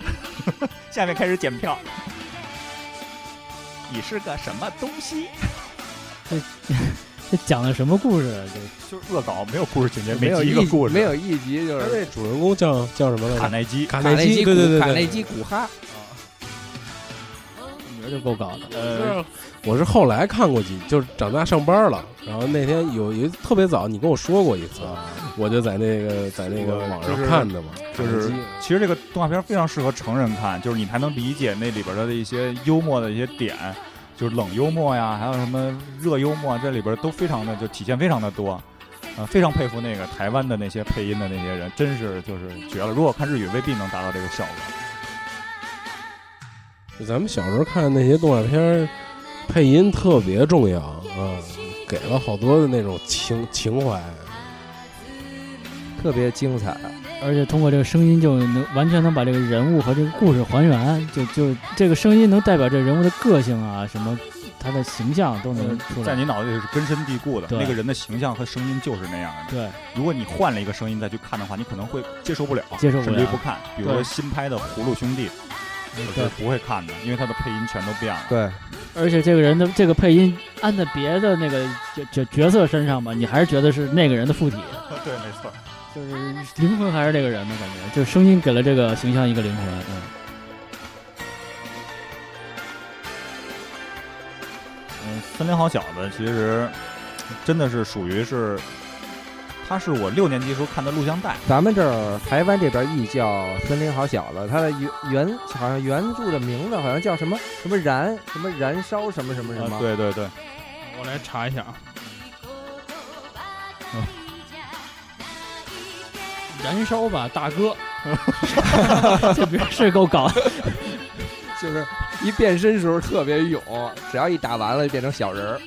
下面开始检票。你是个什么东西？这 这讲的什么故事啊？这就是恶搞，没有故事情节，没有一个故事。没有一集就是他这主人公叫叫什么来着？卡耐基，卡耐基，卡内基对对对卡耐。基古哈，名儿就够搞的。呃，我是后来看过几，就是长大上班了，然后那天有一特别早，你跟我说过一次，我就在那个在那个网上看的嘛，就是其实这个动画片非常适合成人看，就是你还能理解那里边的一些幽默的一些点，就是冷幽默呀，还有什么热幽默，这里边都非常的就体现非常的多。呃，非常佩服那个台湾的那些配音的那些人，真是就是绝了。如果看日语，未必能达到这个效果。咱们小时候看那些动画片儿，配音特别重要啊，给了好多的那种情情怀。特别精彩。而且通过这个声音，就能完全能把这个人物和这个故事还原，就就这个声音能代表这人物的个性啊，什么他的形象都能出来。在你脑子里是根深蒂固的，那个人的形象和声音就是那样的。对，如果你换了一个声音再去看的话，你可能会接受不了，接受不了甚至于不看。比如说新拍的《葫芦兄弟》，我对是不会看的，因为他的配音全都变了。对，而且这个人的这个配音安在别的那个角角角色身上吧，你还是觉得是那个人的附体，对，没错。就是灵魂还是这个人的感觉，就是声音给了这个形象一个灵魂。嗯，嗯，森林好小子其实真的是属于是，他是我六年级时候看的录像带。咱们这儿台湾这边译叫《森林好小子》，它的原原好像原著的名字好像叫什么什么燃什么燃烧什么什么什么。啊，对对对，我来查一下啊。燃烧吧，大哥！这边是够搞的。就是一变身时候特别勇，只要一打完了就变成小人儿。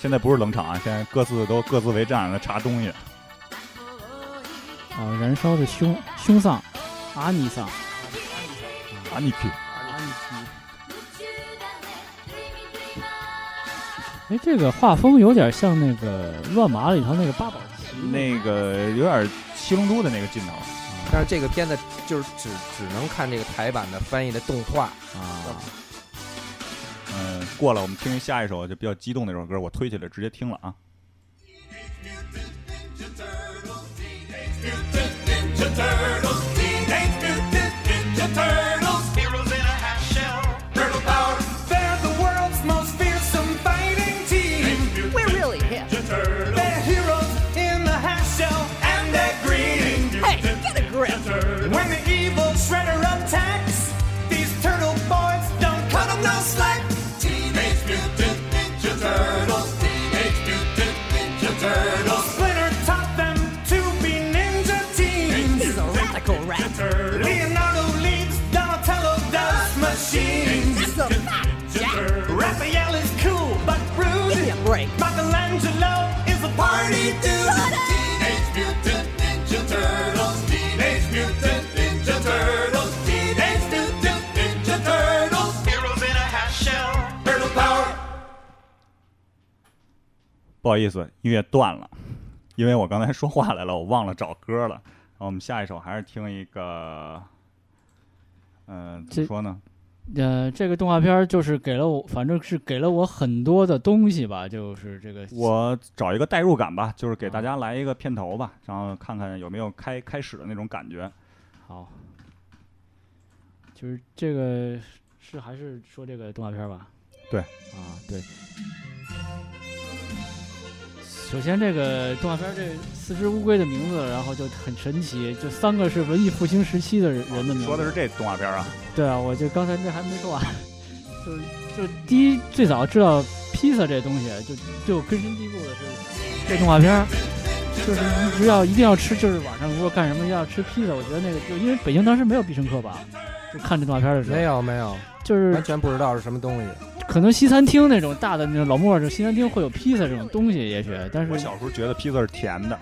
现在不是冷场啊，现在各自都各自为战了，查东西。啊，燃烧的凶凶丧，阿尼桑，阿尼基。哎，这个画风有点像那个《乱麻》里头那个八宝棋。那个有点七龙珠的那个劲头。但是这个片子就是只只能看这个台版的翻译的动画。啊，过了，我们听下一首就比较激动那首歌，我推起来直接听了啊。不好意思，音乐断了，因为我刚才说话来了，我忘了找歌了。然后我们下一首还是听一个，嗯、怎么说呢？呃，这个动画片就是给了我，反正是给了我很多的东西吧，就是这个我找一个代入感吧，就是给大家来一个片头吧，然后看看有没有开开始的那种感觉。好，就是这个是还是说这个动画片吧？对啊，对。首先，这个动画片这四只乌龟的名字，然后就很神奇，就三个是文艺复兴时期的人人的名字。说的是这动画片啊，对啊，我就刚才这还没说完，就是就第一最早知道披萨这东西，就对我根深蒂固的是这动画片，就是一直要一定要吃，就是晚上如果干什么要吃披萨，我觉得那个就因为北京当时没有必胜客吧，就看这动画片的时候。没，有没有，就是完全不知道是什么东西。可能西餐厅那种大的那种老莫西餐厅会有披萨这种东西，也许，但是我小时候觉得披萨是甜的，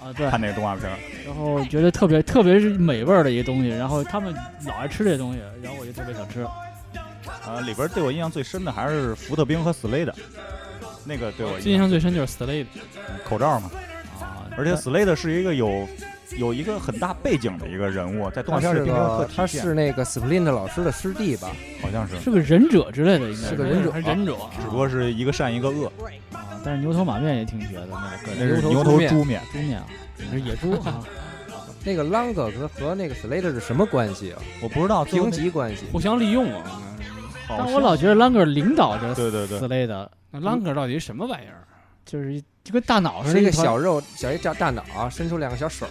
啊对，看那个动画片。然后觉得特别特别是美味儿的一个东西，然后他们老爱吃这东西，然后我就特别想吃。啊，里边对我印象最深的还是福特冰和斯雷的，那个对我印象最深就是 Slade，口罩嘛，啊，而且斯雷的是一个有有一个很大背景的一个人物，在动画片里并没有特个他体现，是那个 Splint 老师的师弟吧？好像是，是个忍者之类的，应该是。个忍者。还是忍者，只不过是一个善一个恶，啊，但是牛头马面也挺绝的，那个那是牛头猪猪面，猪面啊，是野猪 啊，那个 Lang 和和那个 Slater 是什么关系啊？我不知道平级关系。互相利用啊。但我老觉得 Langer 领导着对对对。之类的，那 Langer 到底是什么玩意儿？就是就跟大脑上是一个小肉小一大大脑，伸出两个小手。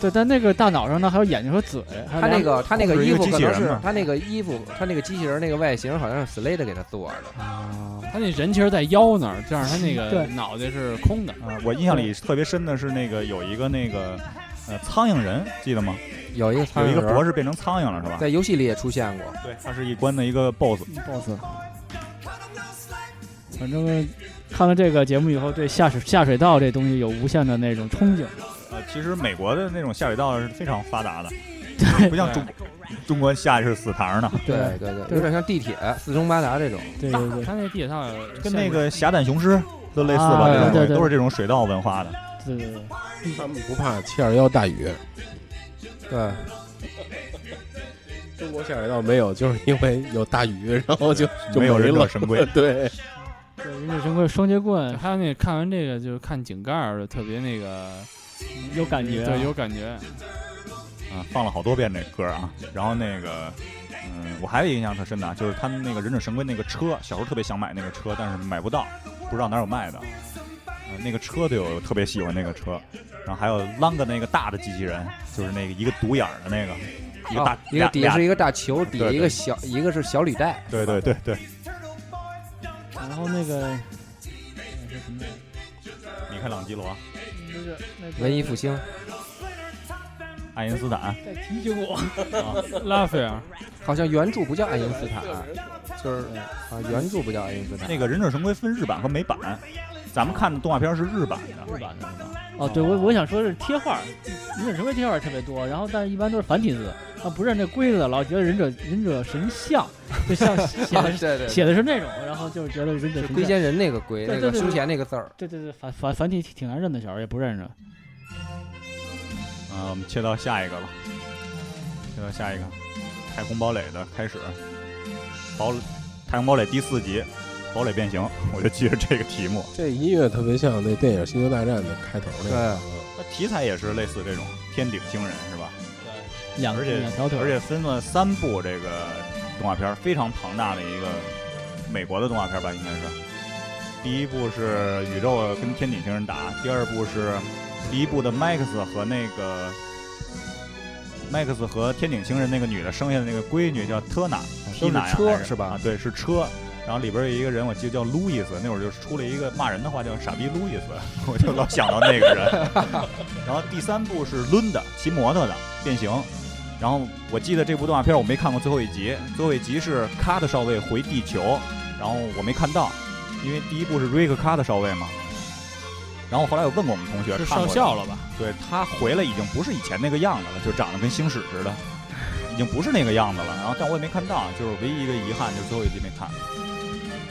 对，但那个大脑上呢还有眼睛和嘴，他那个他那个衣服可能是他那个衣服，他那个机器人那个外形好像是 Slater 给他做的。啊，他那人其实，在腰那儿，这样他那个脑袋是空的。啊，我印象里特别深的是那个有一个那个呃苍蝇人，记得吗？有一个苍有一个博士变成苍蝇了是吧？在游戏里也出现过。对，他是一关的一个 BOSS。boss。反正看了这个节目以后，对下水下水道这东西有无限的那种憧憬。呃，其实美国的那种下水道是非常发达的，对不像中中国下去是死堂呢，对对对，有点像地铁四通八达这种。对对对他那地铁上跟那个侠胆雄狮都类似吧？啊这种对对都是这种水道文化的。对对对，他们不怕七二幺大雨，对，中国下水道没有，就是因为有大雨，然后就就没有忍者了。神龟 对，对忍者神龟双截棍还有那个看完这个就是看井盖儿的特别那个有感觉啊，对有感觉。啊，放了好多遍这歌啊。然后那个，嗯，我还有一个印象特深的啊，就是他们那个忍者神龟那个车，小时候特别想买那个车，但是买不到，不知道哪有卖的。呃，那个车对我特别喜欢那个车，然后还有啷个那个大的机器人，就是那个一个独眼儿的那个，一个大、哦一个底下是一个大球，底下一个小，一个是小履带。对对对对，然后那个那是什么？来着？米开朗基罗、那个那个。文艺复兴，爱因斯坦，再提醒我，啊，拉斐尔，好像原著不叫爱因斯坦，就是啊，原著不叫爱因斯坦。那个忍者神龟分日版和美版，咱们看的动画片是日版的，日版的是吧？哦，对，我我想说是贴画，忍者神龟贴画特别多，然后但是一般都是繁体字，啊，不认这龟子，老觉得忍者忍者神像，就像 写啊的对对对，写的是那种，然后就是觉得忍者神，龟仙人那个龟，对对对那个胸前那个字儿。对对对，繁繁繁体挺难认的，小时候也不认识。啊，我们切到下一个吧，切到下一个，太空堡垒的开始，堡太空堡垒第四集，堡垒变形，我就记着这个题目。这音乐特别像那电影《星球大战》的开头那个。它题材也是类似这种天顶星人是吧？两而且两条腿，而且分了三部这个动画片，非常庞大的一个美国的动画片吧，应该是。第一部是宇宙跟天顶星人打，第二部是第一部的 Max 和那个 Max 和天顶星人那个女的生下的那个闺女叫特娜，都是吧啊，对，是车。然后里边有一个人，我记得叫路易斯，那会儿就出了一个骂人的话叫“傻逼路易斯”，我就老想到那个人。然后第三部是抡的，骑摩托的变形。然后我记得这部动画片我没看过最后一集，最后一集是卡特少尉回地球，然后我没看到，因为第一部是瑞克卡特少尉嘛。然后后来我问过我们同学，是上校了吧？对他回来已经不是以前那个样子了，就长得跟星矢似的，已经不是那个样子了。然后但我也没看到，就是唯一一个遗憾就是最后一集没看。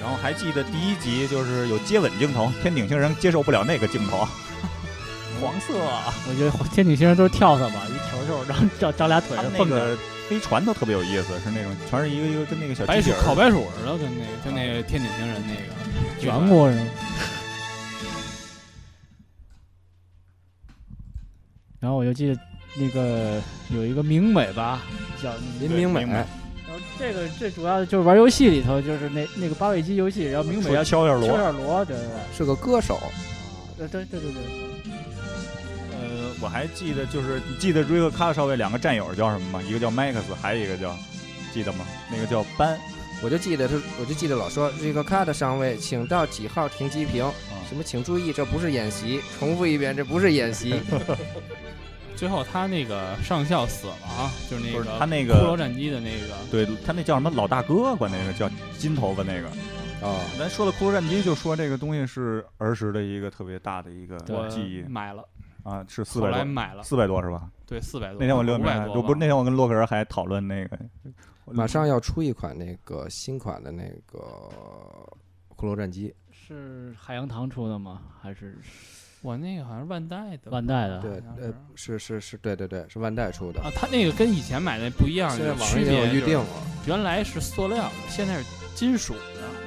然后还记得第一集就是有接吻镜头，天顶星人接受不了那个镜头，黄色啊，我觉得天顶星人都是跳蚤吧，一球球，然后长长俩腿蹦着。个飞船都特别有意思，是那种全是一个一个跟那个小白鼠烤白鼠似的，跟那个就那个天顶星人那个。圆过是吗？然后我就记得那个有一个明美吧，叫林明美这个最主要的就是玩游戏里头，就是那那个八位机游戏，然后明美敲一下锣。敲下锣，对对是个歌手，对对对对对对，呃，我还记得就是你记得瑞克卡少尉两个战友叫什么吗？一个叫麦克斯，还有一个叫记得吗？那个叫班。我就记得他，我就记得老说瑞克卡的上尉，请到几号停机坪。什么？请注意，这不是演习。重复一遍，这不是演习。最后他那个上校死了啊，就是那个他那个骷髅，战机的那个对他那叫什么老大哥，管那个叫金头发那个。啊，咱说的骷髅战机，就说这个东西是儿时的一个特别大的一个我记忆买了，啊，是四百多，来买了，四百多是吧？对，四百多。那天我六百多不是那天我跟洛克人还讨论那个，马上要出一款那个新款的那个骷髅战机，是海洋堂出的吗？还是我那个好像是万代的，万代的？对，呃，是是是，对对对，是万代出的。啊，它那个跟以前买的不一样，有现在网上区已经预定了。原来是塑料的，现在是金属的。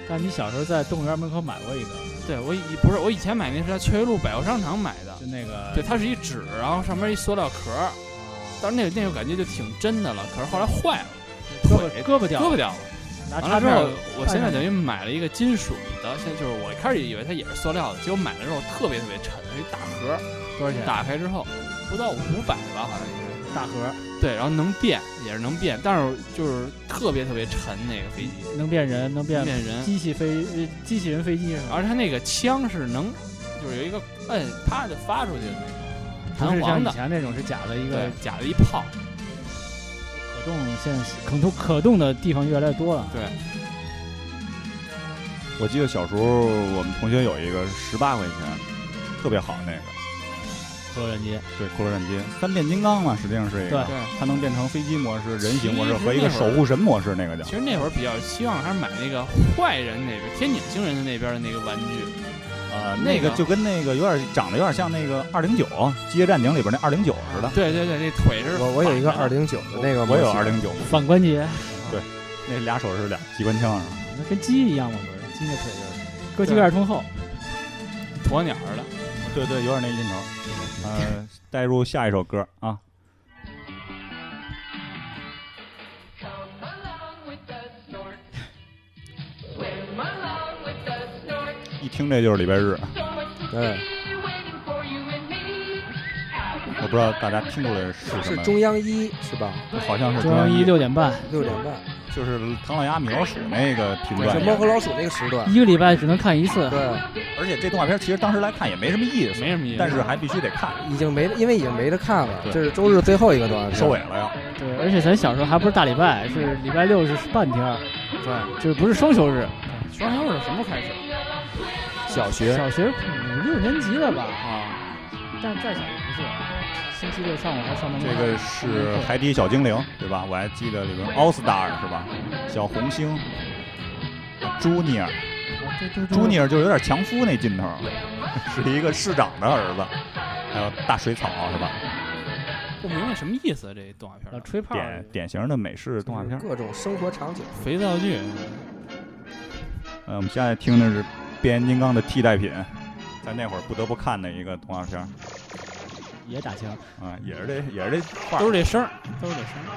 但你小时候在动物园门口买过一个，对我以不是我以前买那是在雀跃路百货商场买的，就那个对，它是一纸，然后上面一塑料壳儿，当时那个那个感觉就挺真的了，可是后来坏了，胳膊腿胳膊掉了，胳膊掉了。拿完了之后，我现在等于买了一个金属的，现在就是我一开始以为它也是塑料的，结果买了之后特别特别沉，是一大盒儿，多少钱？打开之后不到五百吧，好像是。大盒，对，然后能变，也是能变，但是就是特别特别沉那个飞机，能变人，能变变人，机器飞呃机器人飞机是吧？而且它那个枪是能，就是有一个摁，啪就发出去的那种，弹簧的，前那种是假的一个，假的一炮，可动，现在可动可动的地方越来越多了。对，我记得小时候我们同学有一个十八块钱，特别好那个，骷髅战机，对，骷髅战机三变金刚嘛，实际上是一个，对对。它能变成飞机模式、人形模式和一个守护神模式，那个叫其实那会儿比较希望还是买那个坏人那边天井星人的那边的那个玩具，呃，那个就跟那个有点长得有点像那个二零九《机械战警》里边那二零九似的。对对对，那腿是我我有一个二零九的那个我，有二零九，反关节，对那俩手是俩机关枪是吧？那跟鸡一样嘛，不是？鸡的腿就是搁机盖冲后，鸵鸟似的。对对，有点那劲头。呃，带入下一首歌啊。一听这就是礼拜日，对，我不知道大家听出来是什么，是中央一是吧？好像是中央一六点半，六点半，就是唐老鸭米老鼠那个频段是，猫和老鼠那个时段。一个礼拜只能看一次。对，而且这动画片其实当时来看也没什么意思，没什么意思但是还必须得看，已经没，因为已经没得看了。对这是周日最后一个段收尾了要。对，而且咱小时候还不是大礼拜，是礼拜六是半天儿，对，就是不是双休日。双休日什么开始？小学小学五六年级了吧？啊，但再小也不是。星期六上午还上班。这个是海底小精灵，对吧？我还记得里边奥斯达尔是吧？小红星，朱尼尔，朱尼尔就有点强夫那劲头，是一个市长的儿子，还有大水草是吧？不明白什么意思，这动画片儿。要吹泡儿典典型的美式动画片。各种生活场景。肥皂剧，呃，我们现在听的是变形金刚的替代品，在那会儿不得不看的一个动画片儿也打枪，啊，也是这也是这画都是这声儿，都是这声儿。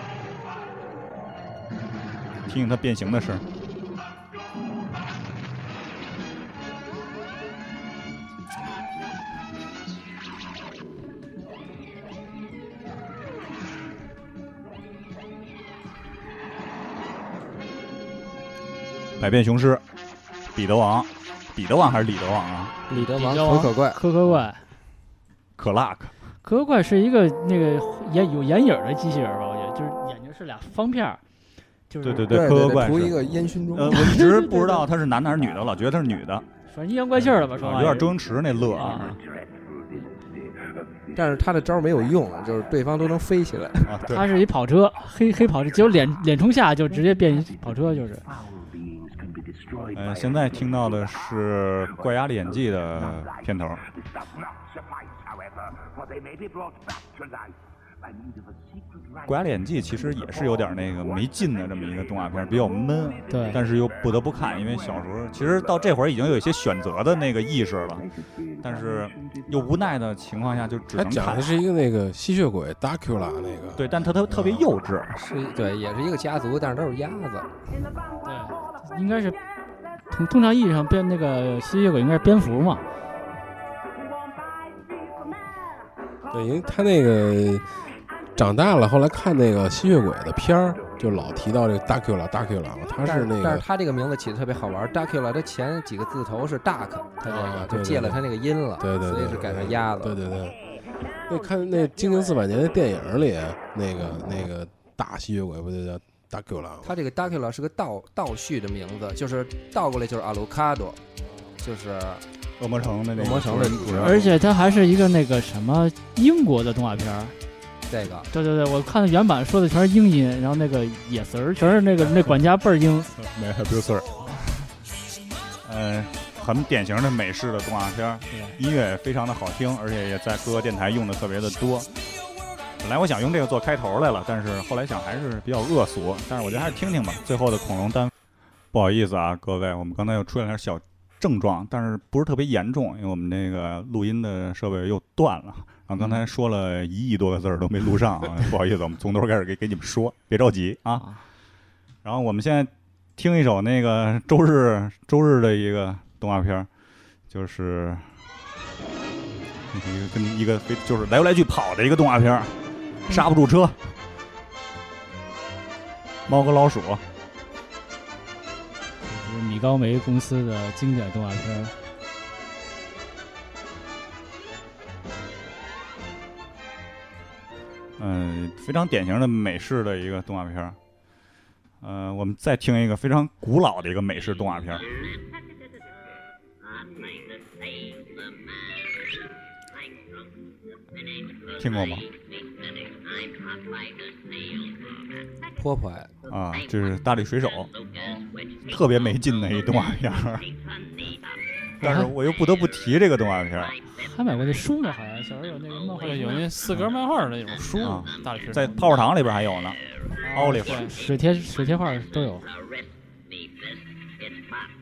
听听它变形的声儿。百变雄狮，彼得王，彼得王还是李德王啊？李德王可可怪可可怪，可可怪，可拉克，科科怪是一个那个眼有眼影的机器人吧？我觉得就是眼睛是俩方片儿，就是对对对可可怪是涂一个烟熏妆。呃，我一直不知道 他是男的还是女的，老觉得他是女的，反正阴阳怪气儿了吧？说有点周星驰那乐啊。但是他的招没有用，就是对方都能飞起来。啊，对，他是一跑车，黑黑跑车，结果脸脸冲下就直接变一跑车，就是呃，现在听到的是《怪鸭的演技》的片头。《怪鸭的演技》其实也是有点那个没劲的这么一个动画片，比较闷，对，但是又不得不看，因为小时候其实到这会儿已经有一些选择的那个意识了，但是又无奈的情况下就只能看他讲的。是一个那个吸血鬼 Dracula 那个，对，但他他特别幼稚，是对，也是一个家族，但是都是鸭子。对，应该是通通常意义上蝙那个吸血鬼应该是蝙蝠嘛，对，因为他那个长大了，后来看那个吸血鬼的片儿，就老提到这个 Dracula 他是那个但是他这个名字起的特别好玩，Dracula 他前几个字头是 duck，他这啊个对对对就借了他那个音了，对对对所以是改成鸭子。对对对，那看那《惊情四百年》的电影里，那个那个大吸血鬼不就叫 Dracula 吗？他这个 Dracula 是个倒倒叙的名字，就是倒过来就是阿鲁卡多，就是恶魔城的那个恶魔城的主人而且他还是一个那个什么英国的动画片儿。这个。对对对，我看的原版说的全是英音，然后那个野词儿全是那个那管家倍儿英。没还不是事儿。呃，很典型的美式的动画片儿，音乐也非常的好听，而且也在各个电台用的特别的多。本来我想用这个做开头来了，但是后来想还是比较恶俗，但是我觉得还是听听吧。最后的恐龙单，不好意思啊，各位，我们刚才又出现了点小症状，但是不是特别严重，因为我们那个录音的设备又断了。然后刚才说了一亿多个字儿都没录上啊，不好意思，我们从头开始给给你们说，别着急啊。然后我们现在听一首那个周日周日的一个动画片儿，就是一个跟一个非就是来来去跑的一个动画片儿，刹不住车，猫和老鼠。是米高梅公司的经典动画片儿。嗯，非常典型的美式的一个动画片儿。呃，我们再听一个非常古老的一个美式动画片儿。听过吗？泼泼呀，啊，这是大力水手，特别没劲的一动画片儿。但是我又不得不提这个动画片儿，还买过那书呢，好像小时候有那个漫画有那四格漫画的那种书啊，大在泡泡糖里边还有呢。奥利弗对水贴水贴画都有。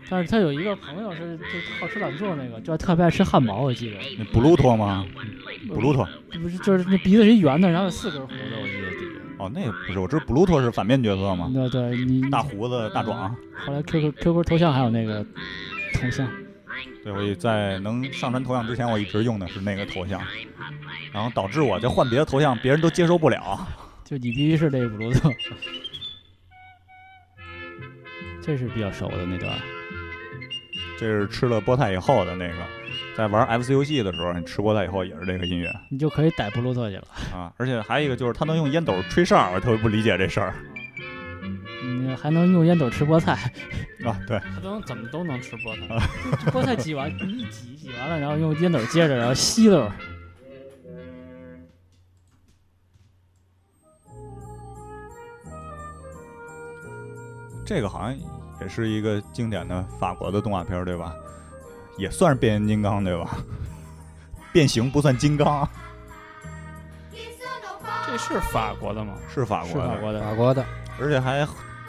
但是他有一个朋友是就好吃懒做那个，就特别爱吃汉堡，我记得。那布鲁托吗？布鲁托。不是，就是那鼻子是一圆的，然后有四根胡子，我记得底下。哦，那个不是，我知道布鲁托是反面角色嘛？对对，你大胡子大壮。后来 QQ QQ 头像还有那个头像。对，我在能上传头像之前，我一直用的是那个头像，然后导致我就换别的头像，别人都接受不了。就你必须是这个布鲁特，这是比较熟的那段。这是吃了菠菜以后的那个，在玩 FC 游戏的时候，你吃菠菜以后也是这个音乐你就可以逮布鲁特去了。啊。而且还有一个就是他能用烟斗吹哨，我特别不理解这事儿你还能用烟斗吃菠菜，啊。对，他都能怎么都能吃菠菜。这 菠菜挤完你一挤挤完了，然后用烟斗接着，然后吸溜。这个好像也是一个经典的法国的动画片儿，对吧？也算是变形金刚，对吧？变形不算金刚，这是法国的吗？是法国的，是法国的，法国的，而且还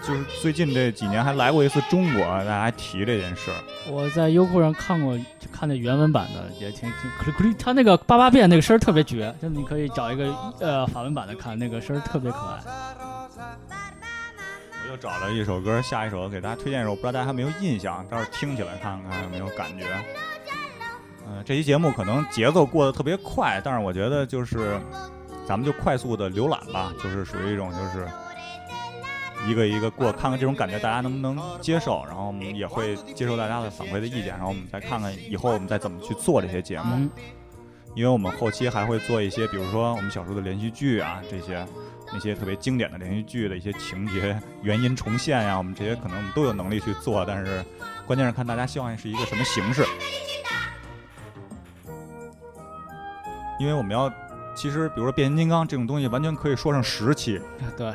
就是最近这几年还来过一次中国，大家还提这件事儿。我在优酷上看过，就看那原文版的，也挺挺可可他那个八八变那个声儿特别绝，就你可以找一个呃法文版的看，那个声儿特别可爱。我又找了一首歌，下一首给大家推荐一首，不知道大家还有没有印象，到时候听起来看看有没有感觉。嗯、这期节目可能节奏过得特别快，但是我觉得就是咱们就快速的浏览吧，就是属于一种就是一个一个过，看看这种感觉大家能不能接受，然后我们也会接受大家的反馈的意见，然后我们再看看以后我们再怎么去做这些节目。嗯，因为我们后期还会做一些，比如说我们小时候的连续剧啊，这些那些特别经典的连续剧的一些情节、原因重现呀、我们这些可能我们都有能力去做，但是关键是看大家希望是一个什么形式。因为我们要，其实比如说变形金刚这种东西，完全可以说上十期，对，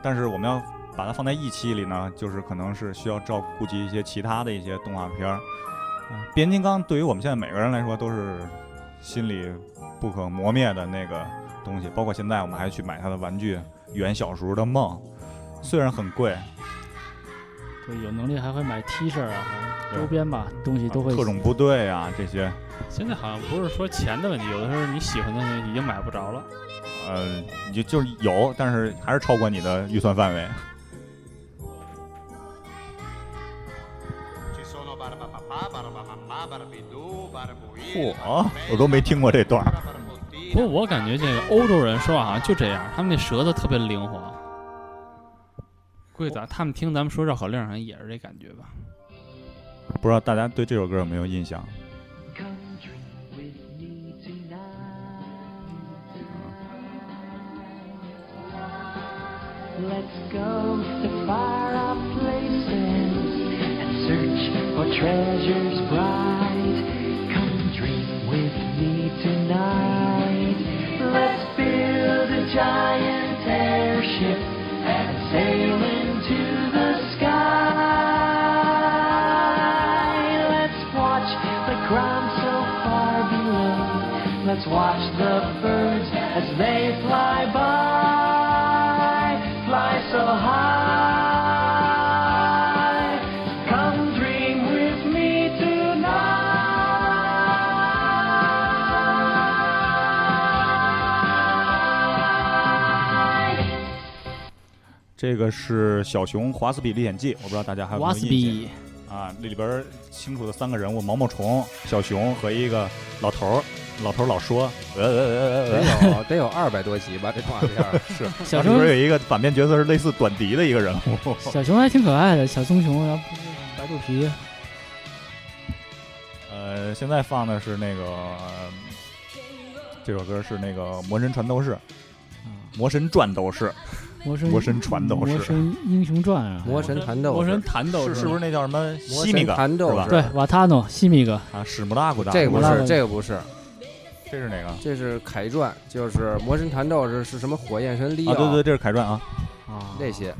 但是我们要把它放在一期里呢，就是可能是需要照顾及一些其他的一些动画片儿。嗯变形金刚对于我们现在每个人来说都是心里不可磨灭的那个东西，包括现在我们还去买它的玩具，圆小时候的梦，虽然很贵，对，有能力还会买 T 恤啊，还周边吧，东西都会。特种部队啊这些，现在好像不是说钱的问题，有的时候你喜欢的东西已经买不着了。呃，你就就是有，但是还是超过你的预算范围。嚯，我都没听过这段儿。不过我感觉这个欧洲人说话好像就这样，他们那舌头特别灵活。估计咱他们听咱们说绕口令，好像也是这感觉吧。不知道大家对这首歌有没有印象？Let's go to far off places and for treasures bright. Come dream with me tonight. Let's build a giant airship and sail into the sky. Let's watch the ground so far below. Let's watch the birds as they fly 这个是《小熊华斯比历险记》，我不知道大家还有没瓦有印象啊？那里边儿清楚的三个人物：毛毛虫、小熊和一个老头儿。老头儿老说，呃呃呃得呃得，有得有二百多集吧，这动画片儿是。小熊里边有一个反面角色是类似短笛的一个人物。小熊还挺可爱的，小棕熊，然后白肚皮。呃，现在放的是那个、呃这首歌是那个《魔神传斗士》，魔神转斗士，魔神魔神传斗士。魔神英雄传啊，魔神弹斗士。魔神弹斗是是不是那叫什么魔西米格神弹斗是吧？对，瓦塔诺、西米格，啊，史穆拉古达，这个不是，这个不是，这是哪个？这是凯传，就是魔神弹斗是是什么火焰神利奥啊，对对，这是凯传啊。啊，那些。啊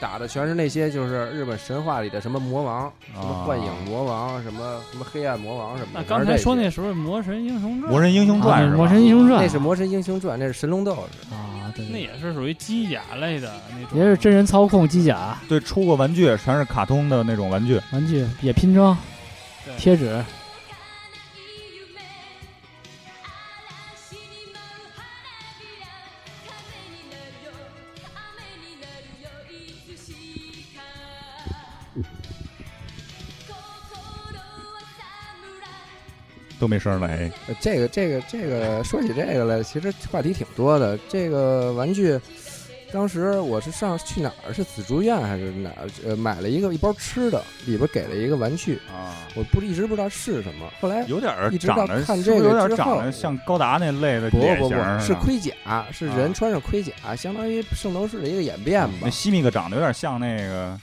打的全是那些就是日本神话里的什么魔王，什么啊幻影魔王，什么什么黑暗魔王什么的。那刚才说那时候《魔神英雄传》，魔神英雄啊传是吧？魔神英雄传那是魔神英雄传，那是神龙斗士。啊，那也是属于机甲类的那种。也是真人操控机甲对，出过玩具，全是卡通的那种玩具。玩具，也拼装贴纸，都没声儿了，哎，呃这个这个这个说起这个来，其实话题挺多的。这个玩具，当时我是上去哪儿？是紫竹院还是哪儿？呃，买了一个一包吃的，里边给了一个玩具，啊，我不一直不知道是什么。后来有点儿一直到长得有点长得像高达那类的不不不是盔甲，是啊人穿上盔甲，相当于圣斗士的一个演变吧那。西米克长得有点像那个，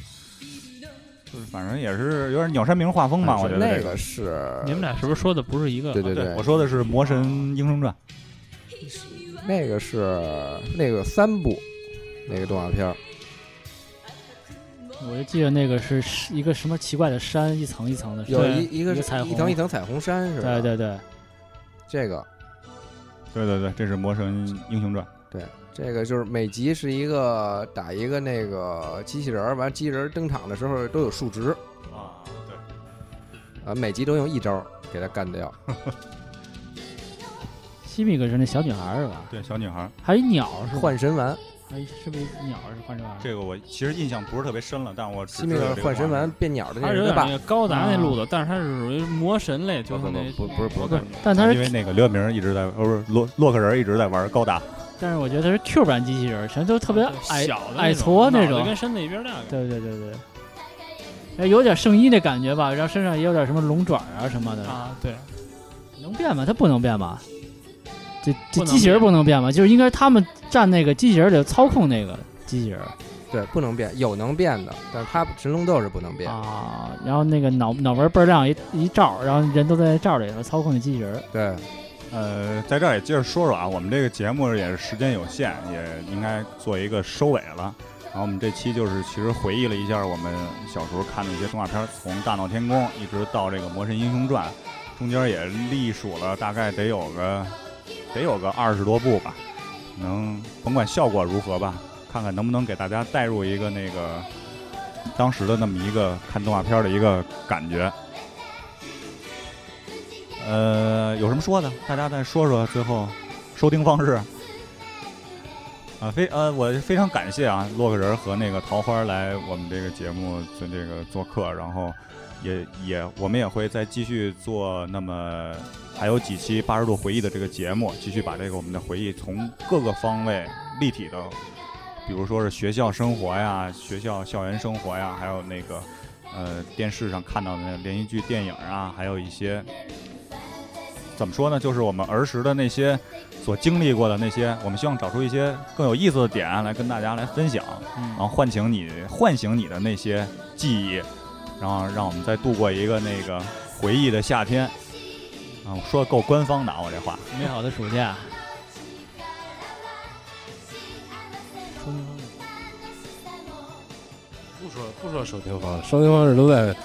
就是反正也是有点鸟山明画风吧，啊我觉得这那个是你们俩是不是说的不是一个？对对对，我说的是《魔神英雄传》那个是那个三部那个动画片儿，我就记得那个是是一个什么奇怪的山，一层一层的，有对一一个是一个彩虹一层一层彩虹山是吧？对对对，这个对对对，这是《魔神英雄传》。对，这个就是每集是一个打一个那个机器人儿，完机器人儿登场的时候都有数值，啊，对，啊，每集都用一招儿给他干掉。西米哥是那小女孩儿是吧？对，小女孩儿，还有一鸟是吧？幻神丸，还是不是一鸟是幻神丸？这个我其实印象不是特别深了，但我只西米尔知道这个幻神丸变鸟的那个高达那路子，但是它是属于魔神类，就是不不那不不是不是但它是，因为那个刘晓明一直在，呃，不是洛洛克人一直在玩高达，但是我觉得它是 Q 版机器人，全都特别矮小的矮矬那种脑袋跟身子一边大。对对对对，哎，有点圣衣那感觉吧，然后身上也有点什么龙爪啊什么的，啊，对，能变吗？它不能变吧？这这机器人不能变吧？就是应该他们站那个机器人里操控那个机器人对，不能变，有能变的，但是它神龙斗是不能变。啊，然后那个脑脑门倍儿亮一一罩，然后人都在罩里头操控那机器人。对，呃，在这儿也接着说说啊，我们这个节目也是时间有限，也应该做一个收尾了。然后我们这期就是其实回忆了一下我们小时候看的一些动画片，从《大闹天宫》一直到这个《魔神英雄传》，中间也历数了大概得有个得有个二十多部吧，能甭管效果如何吧，看看能不能给大家带入一个那个当时的那么一个看动画片的一个感觉。呃，有什么说的？大家再说说最后收听方式。啊，非呃，我非常感谢啊，洛克人和那个桃花来我们这个节目做这个做客，然后也也我们也会再继续做那么还有几期八十度回忆的这个节目，继续把这个我们的回忆从各个方位立体的，比如说是学校生活呀、学校校园生活呀，还有那个呃电视上看到的那连续剧、电影啊，还有一些怎么说呢，就是我们儿时的那些。所经历过的那些，我们希望找出一些更有意思的点来跟大家来分享，嗯然后唤醒你、唤醒你的那些记忆，然后让我们再度过一个那个回忆的夏天。啊，我说的够官方的啊，我这话。美好的暑假。不说不说收听方式，收听方式都在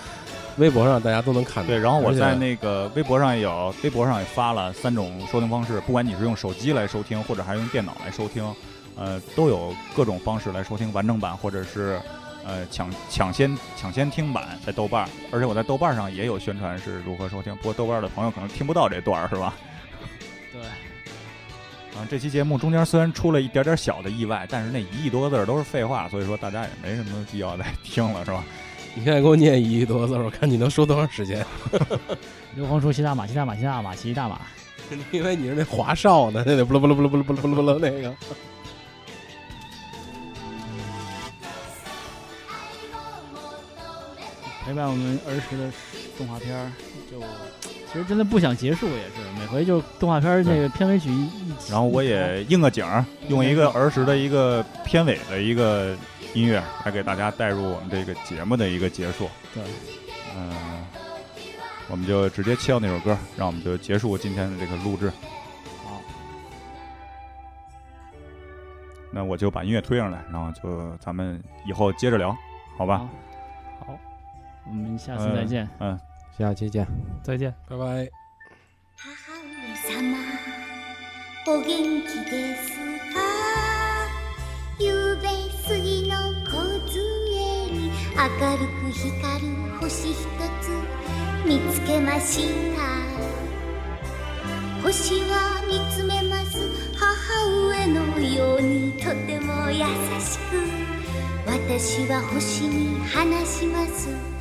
微博上，大家都能看到。对，然后我在那个微博上也有，微博上也发了三种收听方式，不管你是用手机来收听，或者还是用电脑来收听，呃，都有各种方式来收听完整版，或者是呃抢抢先抢先听版在豆瓣儿，而且我在豆瓣儿上也有宣传是如何收听，不过豆瓣儿的朋友可能听不到这段儿是吧？对，啊，这期节目中间虽然出了一点点小的意外，但是那一亿多个字都是废话，所以说大家也没什么必要再听了，是吧？你现在给我念一亿多个字，我看你能说多长时间？硫磺说骑大马，骑大马，骑大马，骑大马。因为你是那华少呢，那得不噜不噜不噜不噜不噜不噜不噜那个。陪伴我们儿时的动画片儿，就其实真的不想结束，也是每回就动画片儿那个片尾曲一然后我也应个景儿，用一个儿时的一个片尾的一个音乐来给大家带入我们这个节目的一个结束。对，嗯、我们就直接切到那首歌，让我们就结束今天的这个录制。好，那我就把音乐推上来，然后就咱们以后接着聊，好吧？好，我们下次再见。嗯，下期见，再见。拜拜。母様お元気ですか？夕べ過ぎの梢に明るく光る星一つ見つけました。星は見つめます。母上のようにとても優しく私は星に話します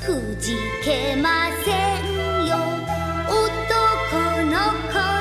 くじけませんよ。男の子